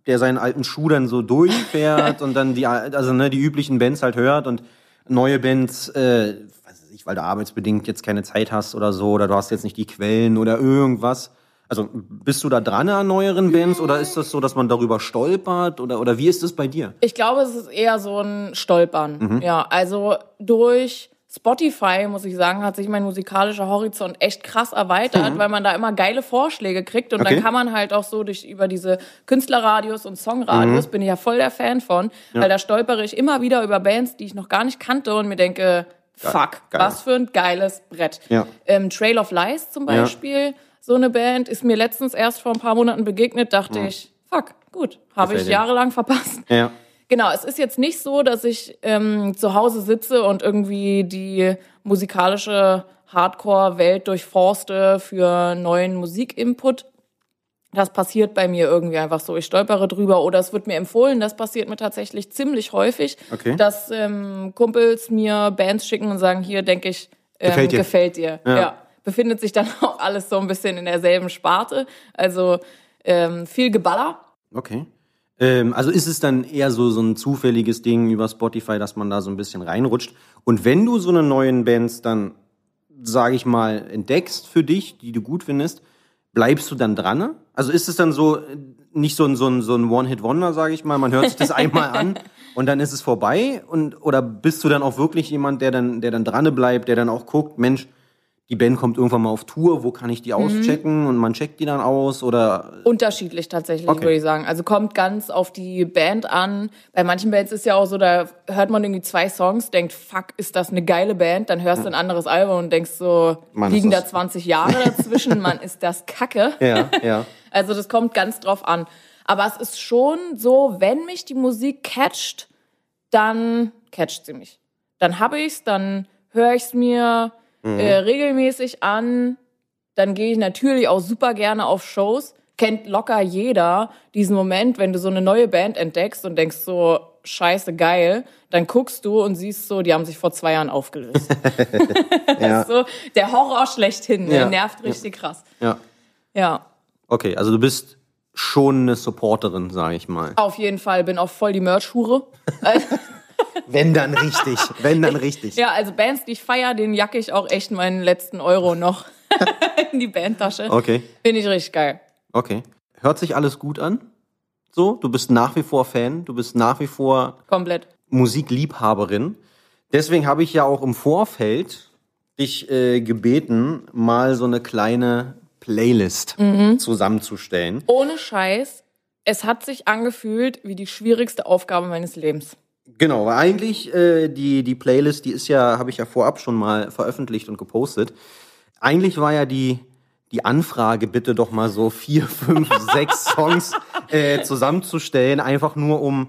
der seinen alten Schuh dann so durchfährt und dann die, also ne, die üblichen Bands halt hört und neue Bands, äh, weiß ich, weil du arbeitsbedingt jetzt keine Zeit hast oder so, oder du hast jetzt nicht die Quellen oder irgendwas. Also bist du da dran an neueren Bands oder ist das so, dass man darüber stolpert oder, oder wie ist das bei dir? Ich glaube, es ist eher so ein Stolpern. Mhm. Ja, also durch Spotify, muss ich sagen, hat sich mein musikalischer Horizont echt krass erweitert, weil man da immer geile Vorschläge kriegt und Mhm. Okay. dann kann man halt auch so durch über diese Künstlerradios und Songradios Mhm. bin ich ja voll der Fan von, weil da stolpere ich immer wieder über Bands, die ich noch gar nicht kannte und mir denke, fuck, geil. was für ein geiles Brett. Ja. Ähm, Trail of Lies zum Beispiel, so eine Band, ist mir letztens erst vor ein paar Monaten begegnet, dachte ich, fuck, gut, habe ich jahrelang verpasst. Ja. Genau, es ist jetzt nicht so, dass ich ähm, zu Hause sitze und irgendwie die musikalische Hardcore-Welt durchforste für neuen Musikinput. Das passiert bei mir irgendwie einfach so. Ich stolpere drüber oder es wird mir empfohlen. Das passiert mir tatsächlich ziemlich häufig, Okay. dass ähm, Kumpels mir Bands schicken und sagen, hier denke ich, ähm, Gefällt dir. gefällt dir. Ja. Ja. Befindet sich dann auch alles so ein bisschen in derselben Sparte. Also ähm, viel Geballer. Okay. Ähm, also ist es dann eher so, so ein zufälliges Ding über Spotify, dass man da so ein bisschen reinrutscht. Und wenn du so eine neuen Bands dann, sage ich mal, entdeckst für dich, die du gut findest, bleibst du dann dran? Also ist es dann so, äh, nicht so ein, so ein, so ein One-Hit-Wonder, sage ich mal, man hört sich das einmal an und dann ist es vorbei? Und, oder bist du dann auch wirklich jemand, der dann, der dann dran bleibt, der dann auch guckt, Mensch, die Band kommt irgendwann mal auf Tour, wo kann ich die auschecken? Und man checkt die dann aus oder Unterschiedlich tatsächlich, Okay. würde ich sagen. Also kommt ganz auf die Band an. Bei manchen Bands ist ja auch so, da hört man irgendwie zwei Songs, denkt, fuck, ist das eine geile Band? Dann hörst du ein anderes Album und denkst so, Mann, liegen da das- 20 Jahre dazwischen, Mann, ist das kacke. Ja, ja. Also das kommt ganz drauf an. Aber es ist schon so, wenn mich die Musik catcht, dann catcht sie mich. Dann habe ich's, dann höre ich's mir äh, regelmäßig an. Dann gehe ich natürlich auch super gerne auf Shows. Kennt locker jeder diesen Moment, wenn du so eine neue Band entdeckst und denkst so, scheiße geil. Dann guckst du und siehst so, die haben sich vor zwei Jahren aufgelöst. Ja. so der Horror schlechthin, ne? Ja. nervt richtig krass. ja. Ja. Okay, also du bist schon eine Supporterin, sage ich mal. Auf jeden Fall, bin auch voll die Merch-Hure. Wenn dann richtig, wenn dann richtig. ja, also Bands, die ich feier, den jacke ich auch echt meinen letzten Euro noch in die Bandtasche. Okay, Finde ich richtig geil. okay. Hört sich alles gut an? So, du bist nach wie vor Fan, du bist nach wie vor Komplett. Musikliebhaberin. Deswegen habe ich ja auch im Vorfeld dich äh, gebeten, mal so eine kleine Playlist zusammenzustellen. Ohne Scheiß, es hat sich angefühlt wie die schwierigste Aufgabe meines Lebens. Genau, weil eigentlich äh, die, die Playlist, die ist ja, habe ich ja vorab schon mal veröffentlicht und gepostet. Eigentlich war ja die, die Anfrage, bitte doch mal so vier, fünf, sechs Songs äh, zusammenzustellen, einfach nur um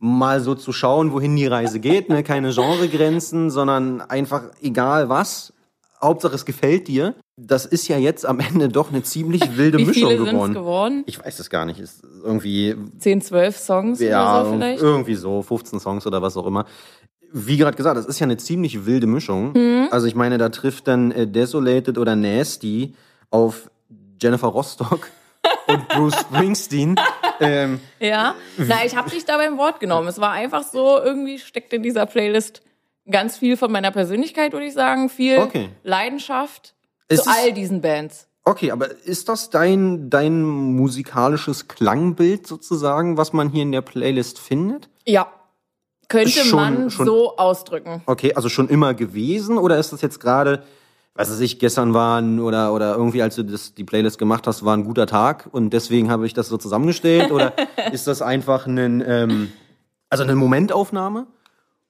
mal so zu schauen, wohin die Reise geht. Ne? Keine Genregrenzen, sondern einfach egal was. Hauptsache es gefällt dir. Das ist ja jetzt am Ende doch eine ziemlich wilde Wie Mischung viele geworden. geworden? Ich weiß es gar nicht. Ist irgendwie 10, 12 Songs ja, oder so vielleicht? irgendwie so, 15 Songs oder was auch immer. Wie gerade gesagt, das ist ja eine ziemlich wilde Mischung. Mhm. Also ich meine, da trifft dann äh, Desolated oder Nasty auf Jennifer Rostock und Bruce Springsteen. ähm, Ja. Na, ich habe dich da beim Wort genommen. Es war einfach so, irgendwie steckt in dieser Playlist ganz viel von meiner Persönlichkeit, würde ich sagen. Viel Okay. Leidenschaft Es zu ist- all diesen Bands. okay, aber ist das dein, dein musikalisches Klangbild sozusagen, was man hier in der Playlist findet? Ja. Könnte Schon- man schon- so ausdrücken. Okay, also schon immer gewesen oder ist das jetzt gerade, was weiß ich, gestern war ein, oder, oder irgendwie, als du das, die Playlist gemacht hast, war ein guter Tag und deswegen habe ich das so zusammengestellt? Oder ist das einfach ein, ähm, also eine Momentaufnahme?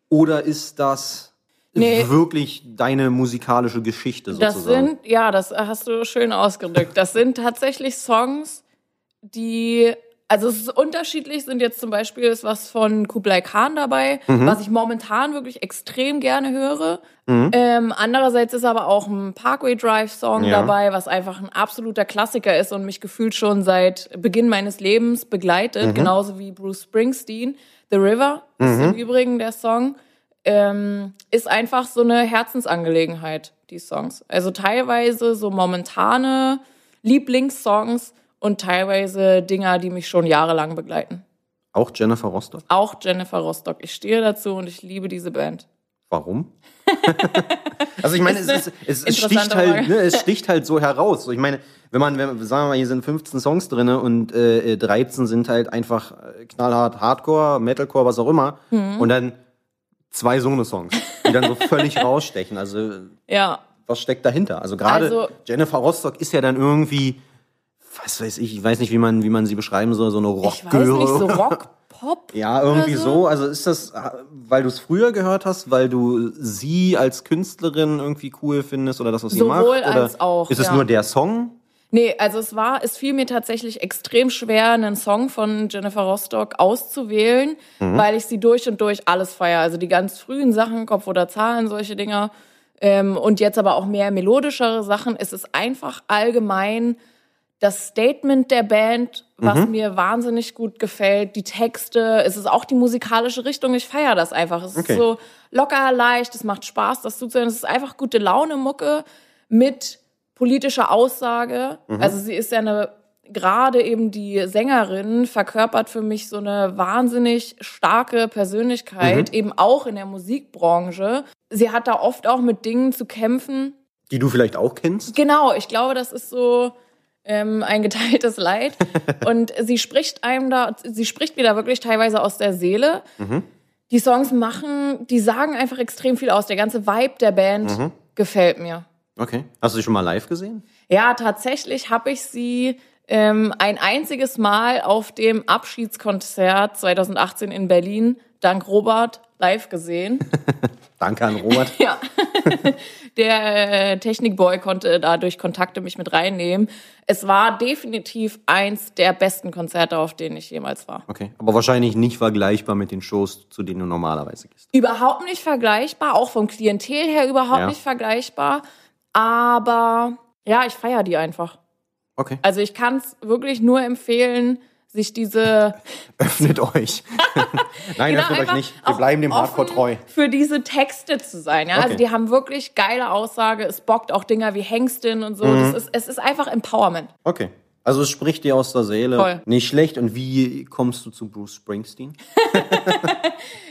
Oder ist das Nee. wirklich deine musikalische Geschichte sozusagen? Das sind, ja, das hast du schön ausgedrückt. Das sind tatsächlich Songs, die, also es ist unterschiedlich, sind jetzt zum Beispiel ist was von Kublai Khan dabei, Mhm. was ich momentan wirklich extrem gerne höre. Ähm, andererseits ist aber auch ein Parkway Drive Song Ja. dabei, was einfach ein absoluter Klassiker ist und mich gefühlt schon seit Beginn meines Lebens begleitet, genauso wie Bruce Springsteen. The River ist im Übrigen der Song ähm, ist einfach so eine Herzensangelegenheit, die Songs. Also teilweise so momentane Lieblingssongs und teilweise Dinger, die mich schon jahrelang begleiten. Auch Jennifer Rostock? Auch Jennifer Rostock. Ich stehe dazu und ich liebe diese Band. Warum? also ich meine, es, Ist es, sticht halt, ne, es sticht halt so heraus. Ich meine, wenn man, wenn, sagen wir mal, hier sind 15 Songs drinne und äh, 13 sind halt einfach äh, knallhart Hardcore, Metalcore, was auch immer. Mhm. Und dann zwei so eine Songs, die dann so völlig rausstechen. Also Ja, was steckt dahinter? Also gerade Also- Jennifer Rostock ist ja dann irgendwie, was weiß ich, ich weiß nicht, wie man, wie man sie beschreiben soll, so eine ich weiß nicht, so Rock, Pop. Ja, irgendwie oder so. Also ist das, weil du es früher gehört hast, weil du sie als Künstlerin irgendwie cool findest oder das, was sie macht? Sowohl Oder als auch, Ist es ja. nur der Song? Nee, also es war, es fiel mir tatsächlich extrem schwer, einen Song von Jennifer Rostock auszuwählen, weil ich sie durch und durch alles feiere. Also die ganz frühen Sachen, Kopf oder Zahlen, solche Dinger. Ähm, und jetzt aber auch mehr melodischere Sachen. Es ist einfach allgemein das Statement der Band, was mir wahnsinnig gut gefällt, die Texte, es ist auch die musikalische Richtung, ich feiere das einfach. Es Okay. ist so locker, leicht, es macht Spaß, das zuzuhören. Es ist einfach gute Laune Mucke mit politischer Aussage. Also sie ist ja eine gerade eben die Sängerin verkörpert für mich so eine wahnsinnig starke Persönlichkeit, eben auch in der Musikbranche. Sie hat da oft auch mit Dingen zu kämpfen, Die du vielleicht auch kennst? Genau, ich glaube, das ist so ähm, ein geteiltes Leid. Und sie spricht einem da, sie spricht mir da wirklich teilweise aus der Seele. Die Songs machen, die sagen einfach extrem viel aus. Der ganze Vibe der Band gefällt mir. Okay. Hast du sie schon mal live gesehen? Ja, tatsächlich habe ich sie ähm, ein einziges Mal auf dem Abschiedskonzert 2018 in Berlin, dank Robert, live gesehen. Danke an Robert. Ja. Der äh, Technikboy konnte dadurch Kontakte mich mit reinnehmen. Es war definitiv eins der besten Konzerte, auf denen ich jemals war. Okay. Aber wahrscheinlich nicht vergleichbar mit den Shows, zu denen du normalerweise gehst. Überhaupt nicht vergleichbar, auch vom Klientel her überhaupt Ja. nicht vergleichbar. Aber ja, ich feiere die einfach. Okay. Also ich kann es wirklich nur empfehlen, sich diese Öffnet euch. Nein, Genau, öffnet euch nicht. Wir bleiben dem Hardcore treu. Für diese Texte zu sein. Ja? Also Okay. die haben wirklich geile Aussage. Es bockt auch Dinger wie Hengstin und so. Mhm. Das ist, es ist einfach Empowerment. Okay. Also es spricht dir aus der Seele. Voll. Nicht schlecht. Und wie kommst du zu Bruce Springsteen?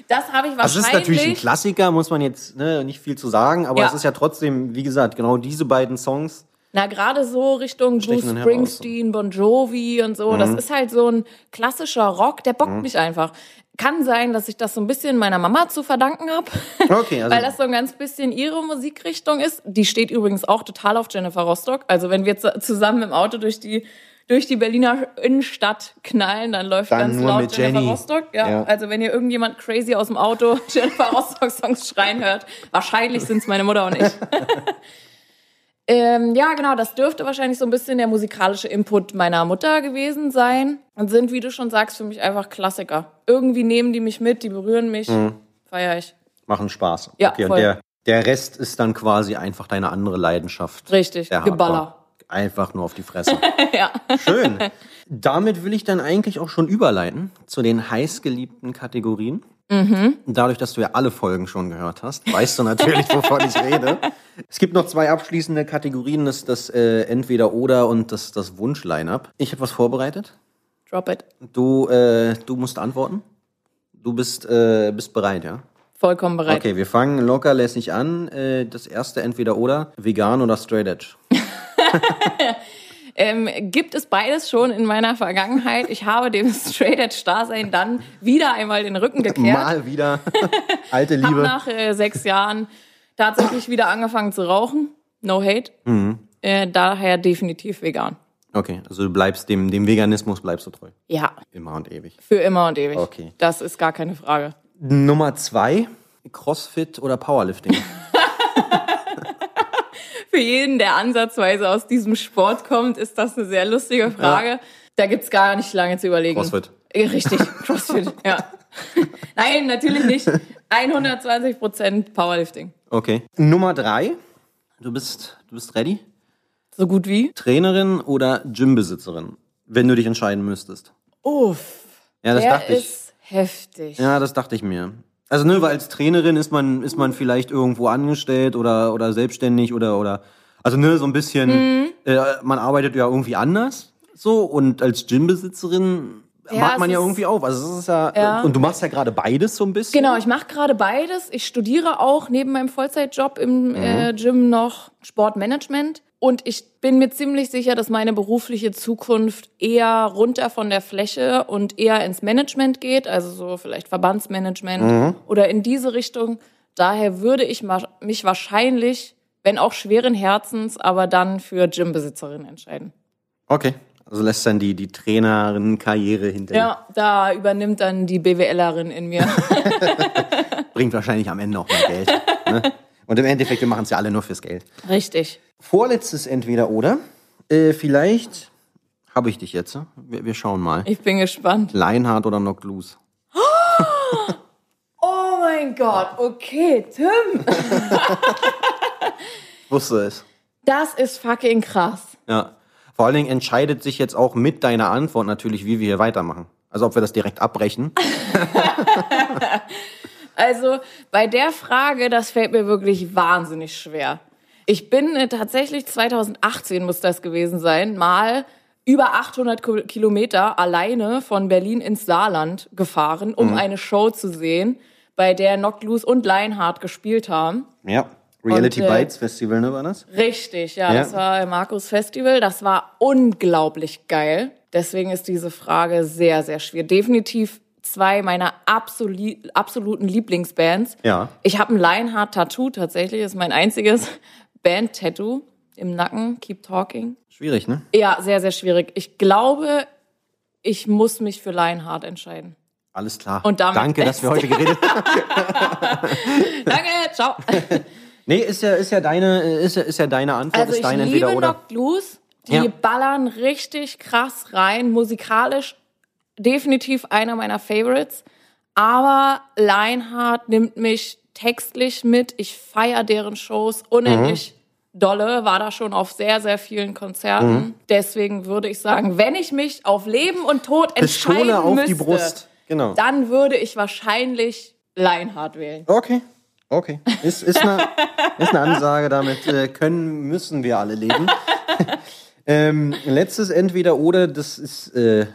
Das habe ich wahrscheinlich. Also es ist natürlich ein Klassiker, muss man jetzt ne, nicht viel zu sagen, aber Ja. es ist ja trotzdem, wie gesagt, genau diese beiden Songs. Na, gerade so Richtung Bruce heraus. Springsteen, Bon Jovi und so. Mhm. Das ist halt so ein klassischer Rock, der bockt mich einfach. Kann sein, dass ich das so ein bisschen meiner Mama zu verdanken habe. Okay, also Weil das so ein ganz bisschen ihre Musikrichtung ist. Die steht übrigens auch total auf Jennifer Rostock. Also wenn wir zu- zusammen im Auto durch die durch die Berliner Innenstadt knallen, dann läuft Dann ganz nur laut mit Jennifer Jenny. Rostock. Ja, Ja. Also wenn ihr irgendjemand crazy aus dem Auto Jennifer Rostock Songs schreien hört, wahrscheinlich sind es meine Mutter und ich. ähm, ja, genau, das dürfte wahrscheinlich so ein bisschen der musikalische Input meiner Mutter gewesen sein. Und sind, wie du schon sagst, für mich einfach Klassiker. Irgendwie nehmen die mich mit, die berühren mich. Feier ich. machen Spaß. Ja, okay, und voll. der, der Rest ist dann quasi einfach deine andere Leidenschaft. Richtig. Geballer. Einfach nur auf die Fresse. ja. Schön. Damit will ich dann eigentlich auch schon überleiten zu den heißgeliebten Kategorien. Mhm. Dadurch, dass du ja alle Folgen schon gehört hast, weißt du natürlich, wovon ich rede. Es gibt noch zwei abschließende Kategorien, das, das äh, Entweder-Oder und das, das Wunsch-Line-Up. Ich habe was vorbereitet. Drop it. Du, äh, du musst antworten. Du bist, äh, bist bereit, ja? Vollkommen bereit. Okay, wir fangen locker lässig an. Äh, das erste Entweder-Oder, vegan oder straight edge. Ähm, gibt es beides schon in meiner Vergangenheit? Ich habe dem Straight Edge Dasein dann wieder einmal den Rücken gekehrt. Mal wieder. Alte Liebe. nach äh, sechs Jahren tatsächlich wieder angefangen zu rauchen. No hate. Mhm. Äh, daher definitiv vegan. Okay, also du bleibst dem, dem Veganismus bleibst du treu. Ja, Immer und ewig. für immer und ewig. Okay. Das ist gar keine Frage. Nummer zwei, Crossfit oder Powerlifting? Für jeden, der ansatzweise aus diesem Sport kommt, ist das eine sehr lustige Frage. Da gibt's gar nicht lange zu überlegen. Crossfit. Äh, Richtig, Crossfit, ja. Nein, natürlich nicht. 120% Powerlifting. Okay. Nummer drei, du bist, du bist ready? So gut wie? Trainerin oder Gymbesitzerin, wenn du dich entscheiden müsstest? Uff. Ja, das der dachte ich. ist heftig. Ja, das dachte ich mir. Also ne, weil als Trainerin ist man ist man vielleicht irgendwo angestellt oder oder selbstständig oder oder also ne so ein bisschen Mhm. äh, man arbeitet ja irgendwie anders so und als Gymbesitzerin Ja, macht man ja irgendwie auf. Also es ist ja, Ja. und du machst ja gerade beides so ein bisschen. Genau, ich mache gerade beides. Ich studiere auch neben meinem Vollzeitjob im Mhm. äh, Gym noch Sportmanagement. Und ich bin mir ziemlich sicher, dass meine berufliche Zukunft eher runter von der Fläche und eher ins Management geht, also so vielleicht Verbandsmanagement Mhm. oder in diese Richtung. Daher würde ich mich wahrscheinlich, wenn auch schweren Herzens, aber dann für Gymbesitzerin entscheiden. Okay. Also lässt dann die die Trainerin-Karriere hinter. Ja, da übernimmt dann die BWLerin in mir. Bringt wahrscheinlich am Ende auch mehr Geld. ne? Und im Endeffekt, wir machen es ja alle nur fürs Geld. Richtig. Vorletztes entweder oder. Äh, vielleicht habe ich dich jetzt. Wir, wir schauen mal. Ich bin gespannt. Lionheart oder Knocked Loose? Oh mein Gott, okay, Tim. Wusste es. Das ist fucking krass. Ja. Vor allen Dingen entscheidet sich jetzt auch mit deiner Antwort natürlich, wie wir hier weitermachen. Also ob wir das direkt abbrechen. Also bei der Frage, das fällt mir wirklich wahnsinnig schwer. Ich bin äh, tatsächlich 2018 muss das gewesen sein, mal über 800 Ko- Kilometer alleine von Berlin ins Saarland gefahren, um eine Show zu sehen, bei der Knocked Loose und Lionheart gespielt haben. Ja. Reality Und, äh, Bites Festival, ne, war das? Richtig, ja, Ja. das war Markus Festival. Das war unglaublich geil. Deswegen ist diese Frage sehr, sehr schwer. Definitiv zwei meiner absolu absoluten Lieblingsbands. Ja. Ich habe ein Lionheart-Tattoo tatsächlich, ist mein einziges Band-Tattoo im Nacken. Keep talking. Schwierig, ne? Ja, sehr, sehr schwierig. Ich glaube, ich muss mich für Lionheart entscheiden. Alles klar. Und damit Danke, dass wir heute geredet haben. Danke, ciao. Nee, ist ja, ist ja deine, ist ja, ist ja deine Antwort, Also ist ich dein liebe entweder oder. Knocked Loose. Die Ja. ballern richtig krass rein. Musikalisch definitiv einer meiner Favorites. Aber Lionheart nimmt mich textlich mit. Ich feiere deren Shows unendlich Mhm. dolle. War da schon auf sehr, sehr vielen Konzerten. Mhm. Deswegen würde ich sagen, wenn ich mich auf Leben und Tod entscheiden auf müsste, die Brust. Genau. dann würde ich wahrscheinlich Lionheart wählen. Okay. Okay. Ist, ist, eine, ist eine Ansage, damit äh, können, müssen wir alle leben. ähm, letztes entweder oder, das ist, äh,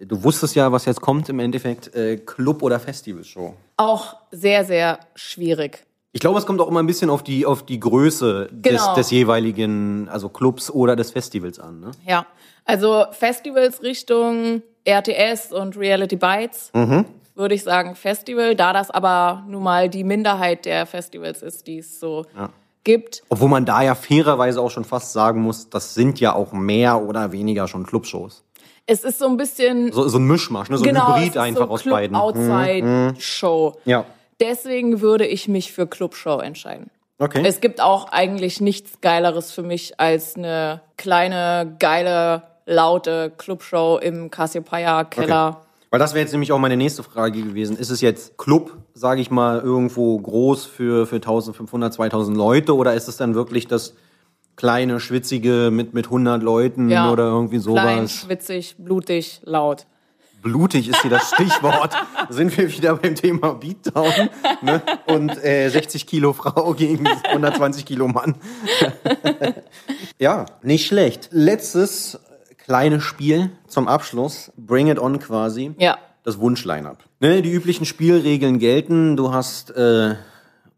du wusstest ja, was jetzt kommt im Endeffekt, äh, Club- oder Festivalshow. Auch sehr, sehr schwierig. Ich glaube, es kommt auch immer ein bisschen auf die, auf die Größe des, Genau. des jeweiligen, also Clubs oder des Festivals an. Ne? Ja, also Festivals Richtung RTS und Reality Bites würde ich sagen Festival, da das aber nun mal die Minderheit der Festivals ist, die es so gibt. Obwohl man da ja fairerweise auch schon fast sagen muss, das sind ja auch mehr oder weniger schon Clubshows. Es ist so ein bisschen So, so ein Mischmasch, ne? so genau, ein es Hybrid ist einfach so aus Club beiden. Mhm. Outside Show. Ja. Deswegen würde ich mich für Clubshow entscheiden. Okay. Es gibt auch eigentlich nichts Geileres für mich als eine kleine, geile, laute Clubshow im Cassiopeia Keller. Weil das wäre jetzt nämlich auch meine nächste Frage gewesen. Ist es jetzt Club, sage ich mal, irgendwo groß für, für 1500, 2000 Leute oder ist es dann wirklich das kleine, schwitzige mit, mit 100 Leuten Ja. oder irgendwie sowas? Klein, schwitzig, blutig, laut. Blutig ist hier das Stichwort. Sind wir wieder beim Thema Beatdown ne? und äh, 60 Kilo Frau gegen 120 Kilo Mann. ja, nicht schlecht. Letztes kleines Spiel zum Abschluss. Bring it on quasi. Ja. Das Wunsch-Line-Up. Ne, die üblichen Spielregeln gelten. Du hast äh,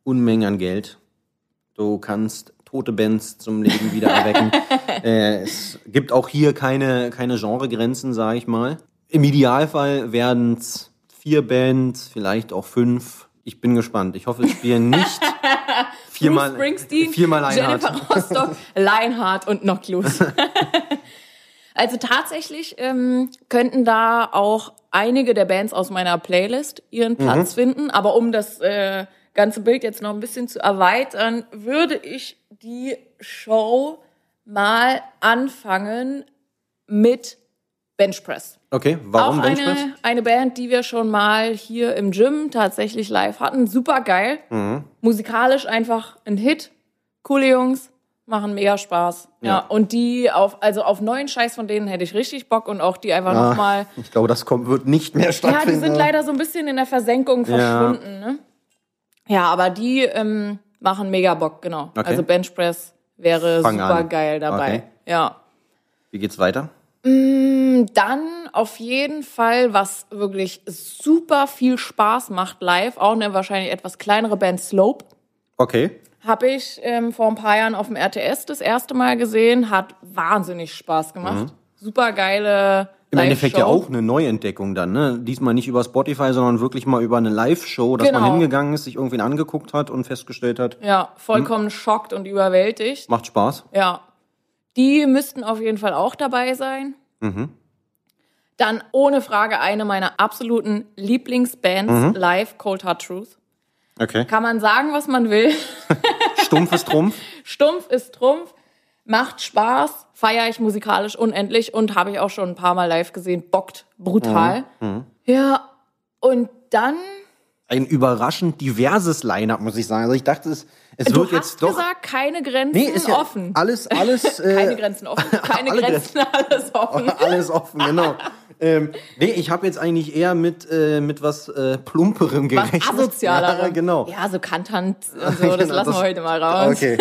Unmengen an Geld. Du kannst tote Bands zum Leben wieder erwecken. äh, es gibt auch hier keine, keine Genregrenzen, sage ich mal. Im Idealfall werden es vier Bands, vielleicht auch fünf. Ich bin gespannt. Ich hoffe, es spielen nicht viermal, Bruce Springsteen, viermal Einhard. Jennifer Rostock, Leinhardt und Knock Loose. also tatsächlich ähm, könnten da auch einige der Bands aus meiner Playlist ihren Platz finden. Aber um das äh, ganze Bild jetzt noch ein bisschen zu erweitern, würde ich die Show mal anfangen mit Benchpress. Okay, warum auch Benchpress? eine, eine Band, die wir schon mal hier im Gym tatsächlich live hatten. Super geil. Mhm. Musikalisch einfach ein Hit. Coole Jungs, machen mega Spaß. Ja. Ja. Und die auf, also auf neuen Scheiß von denen hätte ich richtig Bock und auch die einfach Ah, nochmal. Ich glaube, das kommt, wird nicht mehr Ja, stattfinden. die sind leider so ein bisschen in der Versenkung verschwunden, ne? Ja, aber die ähm, machen mega Bock, genau. Okay. Also Benchpress wäre Fang super an. geil dabei. Okay. Ja. Wie geht's weiter? Dann auf jeden Fall, was wirklich super viel Spaß macht live, auch eine wahrscheinlich etwas kleinere Band Slope. Okay. Habe ich ähm, vor ein paar Jahren auf dem RTS das erste Mal gesehen, hat wahnsinnig Spaß gemacht. Super geile Mhm. Im Endeffekt ja auch eine Neuentdeckung dann, ne? Diesmal nicht über Spotify, sondern wirklich mal über eine Live-Show, dass man Genau. hingegangen ist, sich irgendwen angeguckt hat und festgestellt hat, Ja, Hm? vollkommen schockt und überwältigt. macht Spaß. Ja. Die müssten auf jeden Fall auch dabei sein. Mhm. Dann ohne Frage eine meiner absoluten Lieblingsbands Mhm. live, Cold Hard Truth. Okay. Kann man sagen, was man will. Stumpf ist Trumpf. Stumpf ist Trumpf, macht Spaß, feiere ich musikalisch unendlich und habe ich auch schon ein paar Mal live gesehen, bockt brutal. Mhm. Ja, und dann, Ein überraschend diverses Line-Up, muss ich sagen. Also ich dachte, es, es du wird hast jetzt doch. gesagt, keine Grenzen nee, ist ja offen. alles, alles, äh, Keine Grenzen offen, keine Grenzen, alles offen. alles offen, genau. ähm, nee, ich habe jetzt eigentlich eher mit, äh, mit was äh, Plumperem Was gerechnet. asozialer. Ja, genau. Ja, so Kantant und so, das Genau, lassen das- wir heute mal raus. Okay.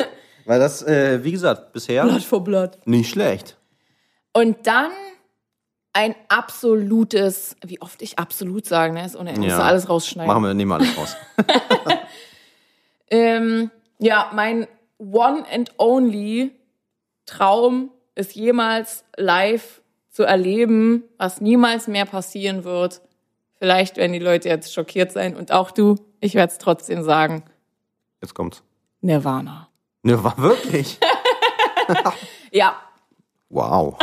Weil das, äh, wie gesagt, bisher Blatt vor Blatt. nicht schlecht. Und dann ein absolutes, wie oft ich absolut sagen, ne? Ist unendlich, Ja. musst du alles rausschneiden. Machen wir, nehmen wir alles raus. Ähm, ja, mein One and Only Traum ist jemals live zu erleben, was niemals mehr passieren wird. Vielleicht werden die Leute jetzt schockiert sein und auch du. Ich werde es trotzdem sagen. Jetzt kommt's. Nirvana. Ne, war wirklich. Ja, Wow.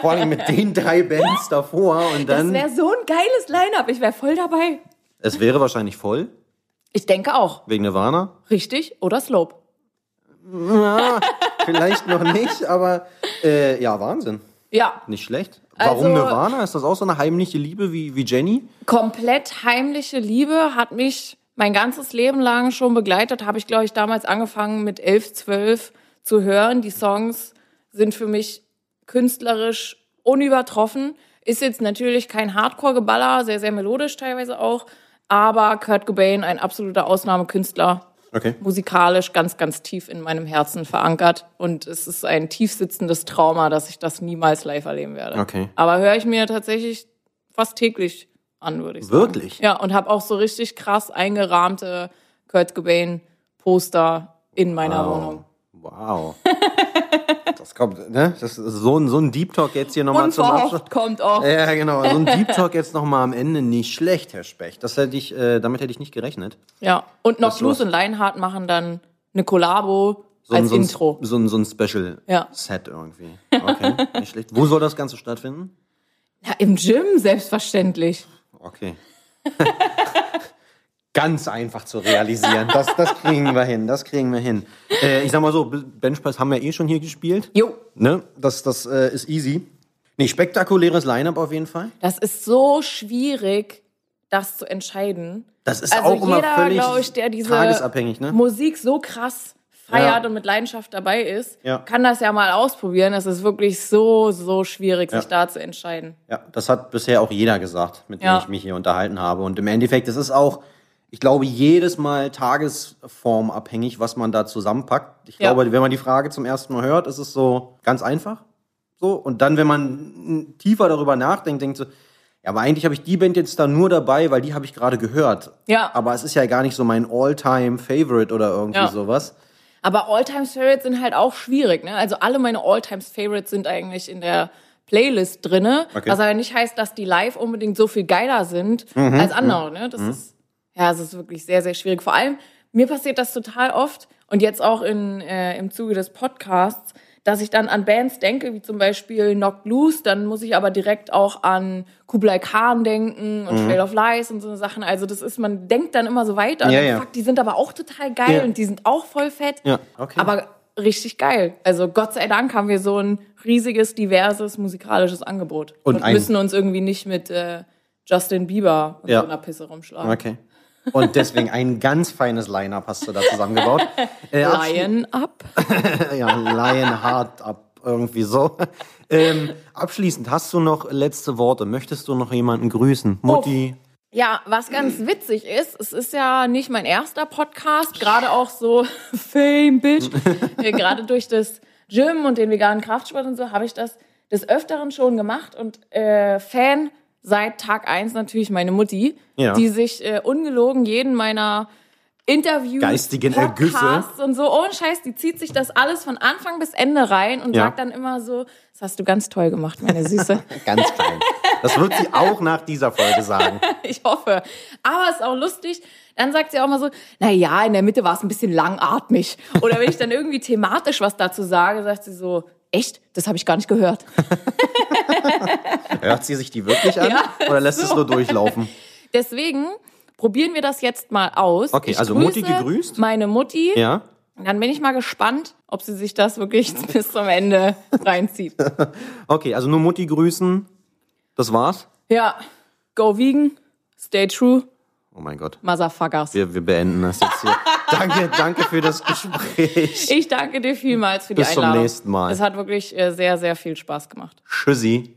Vor allem mit den drei Bands davor und das dann. wäre so ein geiles Line-Up. Ich wäre voll dabei. Es wäre wahrscheinlich voll, Ich denke auch. wegen Nirvana. Richtig oder Slope. Vielleicht noch nicht, aber äh, ja, Wahnsinn. Ja, Nicht schlecht. Warum Also- Nirvana? Ist das auch so eine heimliche Liebe wie, wie Jenny? komplett heimliche Liebe hat mich mein ganzes Leben lang schon begleitet. Habe ich, glaube ich, damals angefangen mit 11, 12 zu hören. Die Songs sind für mich künstlerisch unübertroffen. Ist jetzt natürlich kein Hardcore-Geballer, sehr, sehr melodisch teilweise auch. Aber Kurt Cobain, ein absoluter Ausnahmekünstler, Okay. musikalisch ganz, ganz tief in meinem Herzen verankert. Und es ist ein tiefsitzendes Trauma, dass ich das niemals live erleben werde. Okay. Aber höre ich mir tatsächlich fast täglich an, würde ich sagen. Wirklich? Ja, und habe auch so richtig krass eingerahmte Kurt Cobain Poster in meiner Wohnung. Wow. Das kommt, ne? Das ist so ein, so ein Deep Talk jetzt hier nochmal zum Abschluss. Kommt auch. Ja, genau. So ein Deep Talk jetzt nochmal am Ende nicht schlecht, Herr Specht. Das hätte ich, äh, damit hätte ich nicht gerechnet. Ja. Und noch Blues und Lionheart machen dann eine Kollabo So ein, als so ein, Intro. So ein, so ein Special Ja. Set irgendwie. Okay, nicht schlecht. Wo soll das Ganze stattfinden? Ja, im Gym selbstverständlich. Okay. Ganz einfach zu realisieren. Das, das kriegen wir hin. Das kriegen wir hin. Äh, ich sag mal so, Benchpress haben wir eh schon hier gespielt. Jo. Ne? Das, das äh, ist easy. Nee, spektakuläres Line-Up auf jeden Fall. Das ist so schwierig, das zu entscheiden. Das ist also auch immer jeder, völlig glaube ich, der diese tagesabhängig, ne? Musik so krass feiert Ja. und mit Leidenschaft dabei ist, Ja. kann das ja mal ausprobieren. Es ist wirklich so, so schwierig, sich Ja. da zu entscheiden. Ja, das hat bisher auch jeder gesagt, mit dem ich mich hier unterhalten habe. Und im Endeffekt, es ist auch, ich glaube, jedes Mal tagesformabhängig, was man da zusammenpackt. Ich glaube, wenn man die Frage zum ersten Mal hört, ist es so ganz einfach. So. Und dann, wenn man tiefer darüber nachdenkt, denkt so, ja, aber eigentlich habe ich die Band jetzt da nur dabei, weil die habe ich gerade gehört. Ja. Aber es ist ja gar nicht so mein All-Time-Favorite oder irgendwie sowas. Aber All-Time-Favorites sind halt auch schwierig. Ne? Also alle meine All-Time-Favorites sind eigentlich in der Playlist drinne, Okay. was aber nicht heißt, dass die live unbedingt so viel geiler sind Mhm. als andere. Ne? Das ist ja, es ist wirklich sehr, sehr schwierig. Vor allem mir passiert das total oft und jetzt auch in, äh, im Zuge des Podcasts, dass ich dann an Bands denke, wie zum Beispiel Knocked Loose, dann muss ich aber direkt auch an Kublai Khan denken Mhm. und Trail of Lies und so Sachen. Also das ist, man denkt dann immer so weiter. und Ja, ja. Fuck, die sind aber auch total geil Ja. und die sind auch voll fett. Ja, okay. Aber richtig geil. Also Gott sei Dank haben wir so ein riesiges, diverses musikalisches Angebot. Und Und, müssen uns irgendwie nicht mit äh, Justin Bieber und Ja. so einer Pisse rumschlagen. Okay. Und deswegen ein ganz feines Line-Up hast du da zusammengebaut. Äh, abschli- Lion up. ja, Lionheart ab, irgendwie so. Ähm, abschließend, hast du noch letzte Worte? Möchtest du noch jemanden grüßen? Mutti? Ja, was ganz witzig ist, es ist ja nicht mein erster Podcast, gerade auch so Fame, Bitch. Äh, gerade durch das Gym und den veganen Kraftsport und so habe ich das des Öfteren schon gemacht und äh, Fan seit Tag eins natürlich meine Mutti, Ja. die sich äh, ungelogen jeden meiner Interviews, Geistigen Ergüsse. Podcasts und so, ohne Scheiß, die zieht sich das alles von Anfang bis Ende rein und Ja. sagt dann immer so, das hast du ganz toll gemacht, meine Süße. Ganz klein. Das wird sie auch nach dieser Folge sagen. Ich hoffe. Aber es ist auch lustig. Dann sagt sie auch mal so, na ja, in der Mitte war es ein bisschen langatmig. Oder wenn ich dann irgendwie thematisch was dazu sage, sagt sie so, echt? Das habe ich gar nicht gehört. Hört sie sich die wirklich an? Ja, oder lässt es so. nur durchlaufen? Deswegen probieren wir das jetzt mal aus. Okay, Ich also Mutti gegrüßt? Meine Mutti. Ja? Dann bin ich mal gespannt, ob sie sich das wirklich bis zum Ende reinzieht. Okay, also nur Mutti grüßen. Das war's? Ja, go vegan, stay true, Oh mein Gott. motherfuckers. Wir, wir beenden das jetzt hier. danke, danke für das Gespräch. Ich danke dir vielmals für die Bis zum Einladung. nächsten Mal. Es hat wirklich äh, sehr, sehr viel Spaß gemacht. Tschüssi.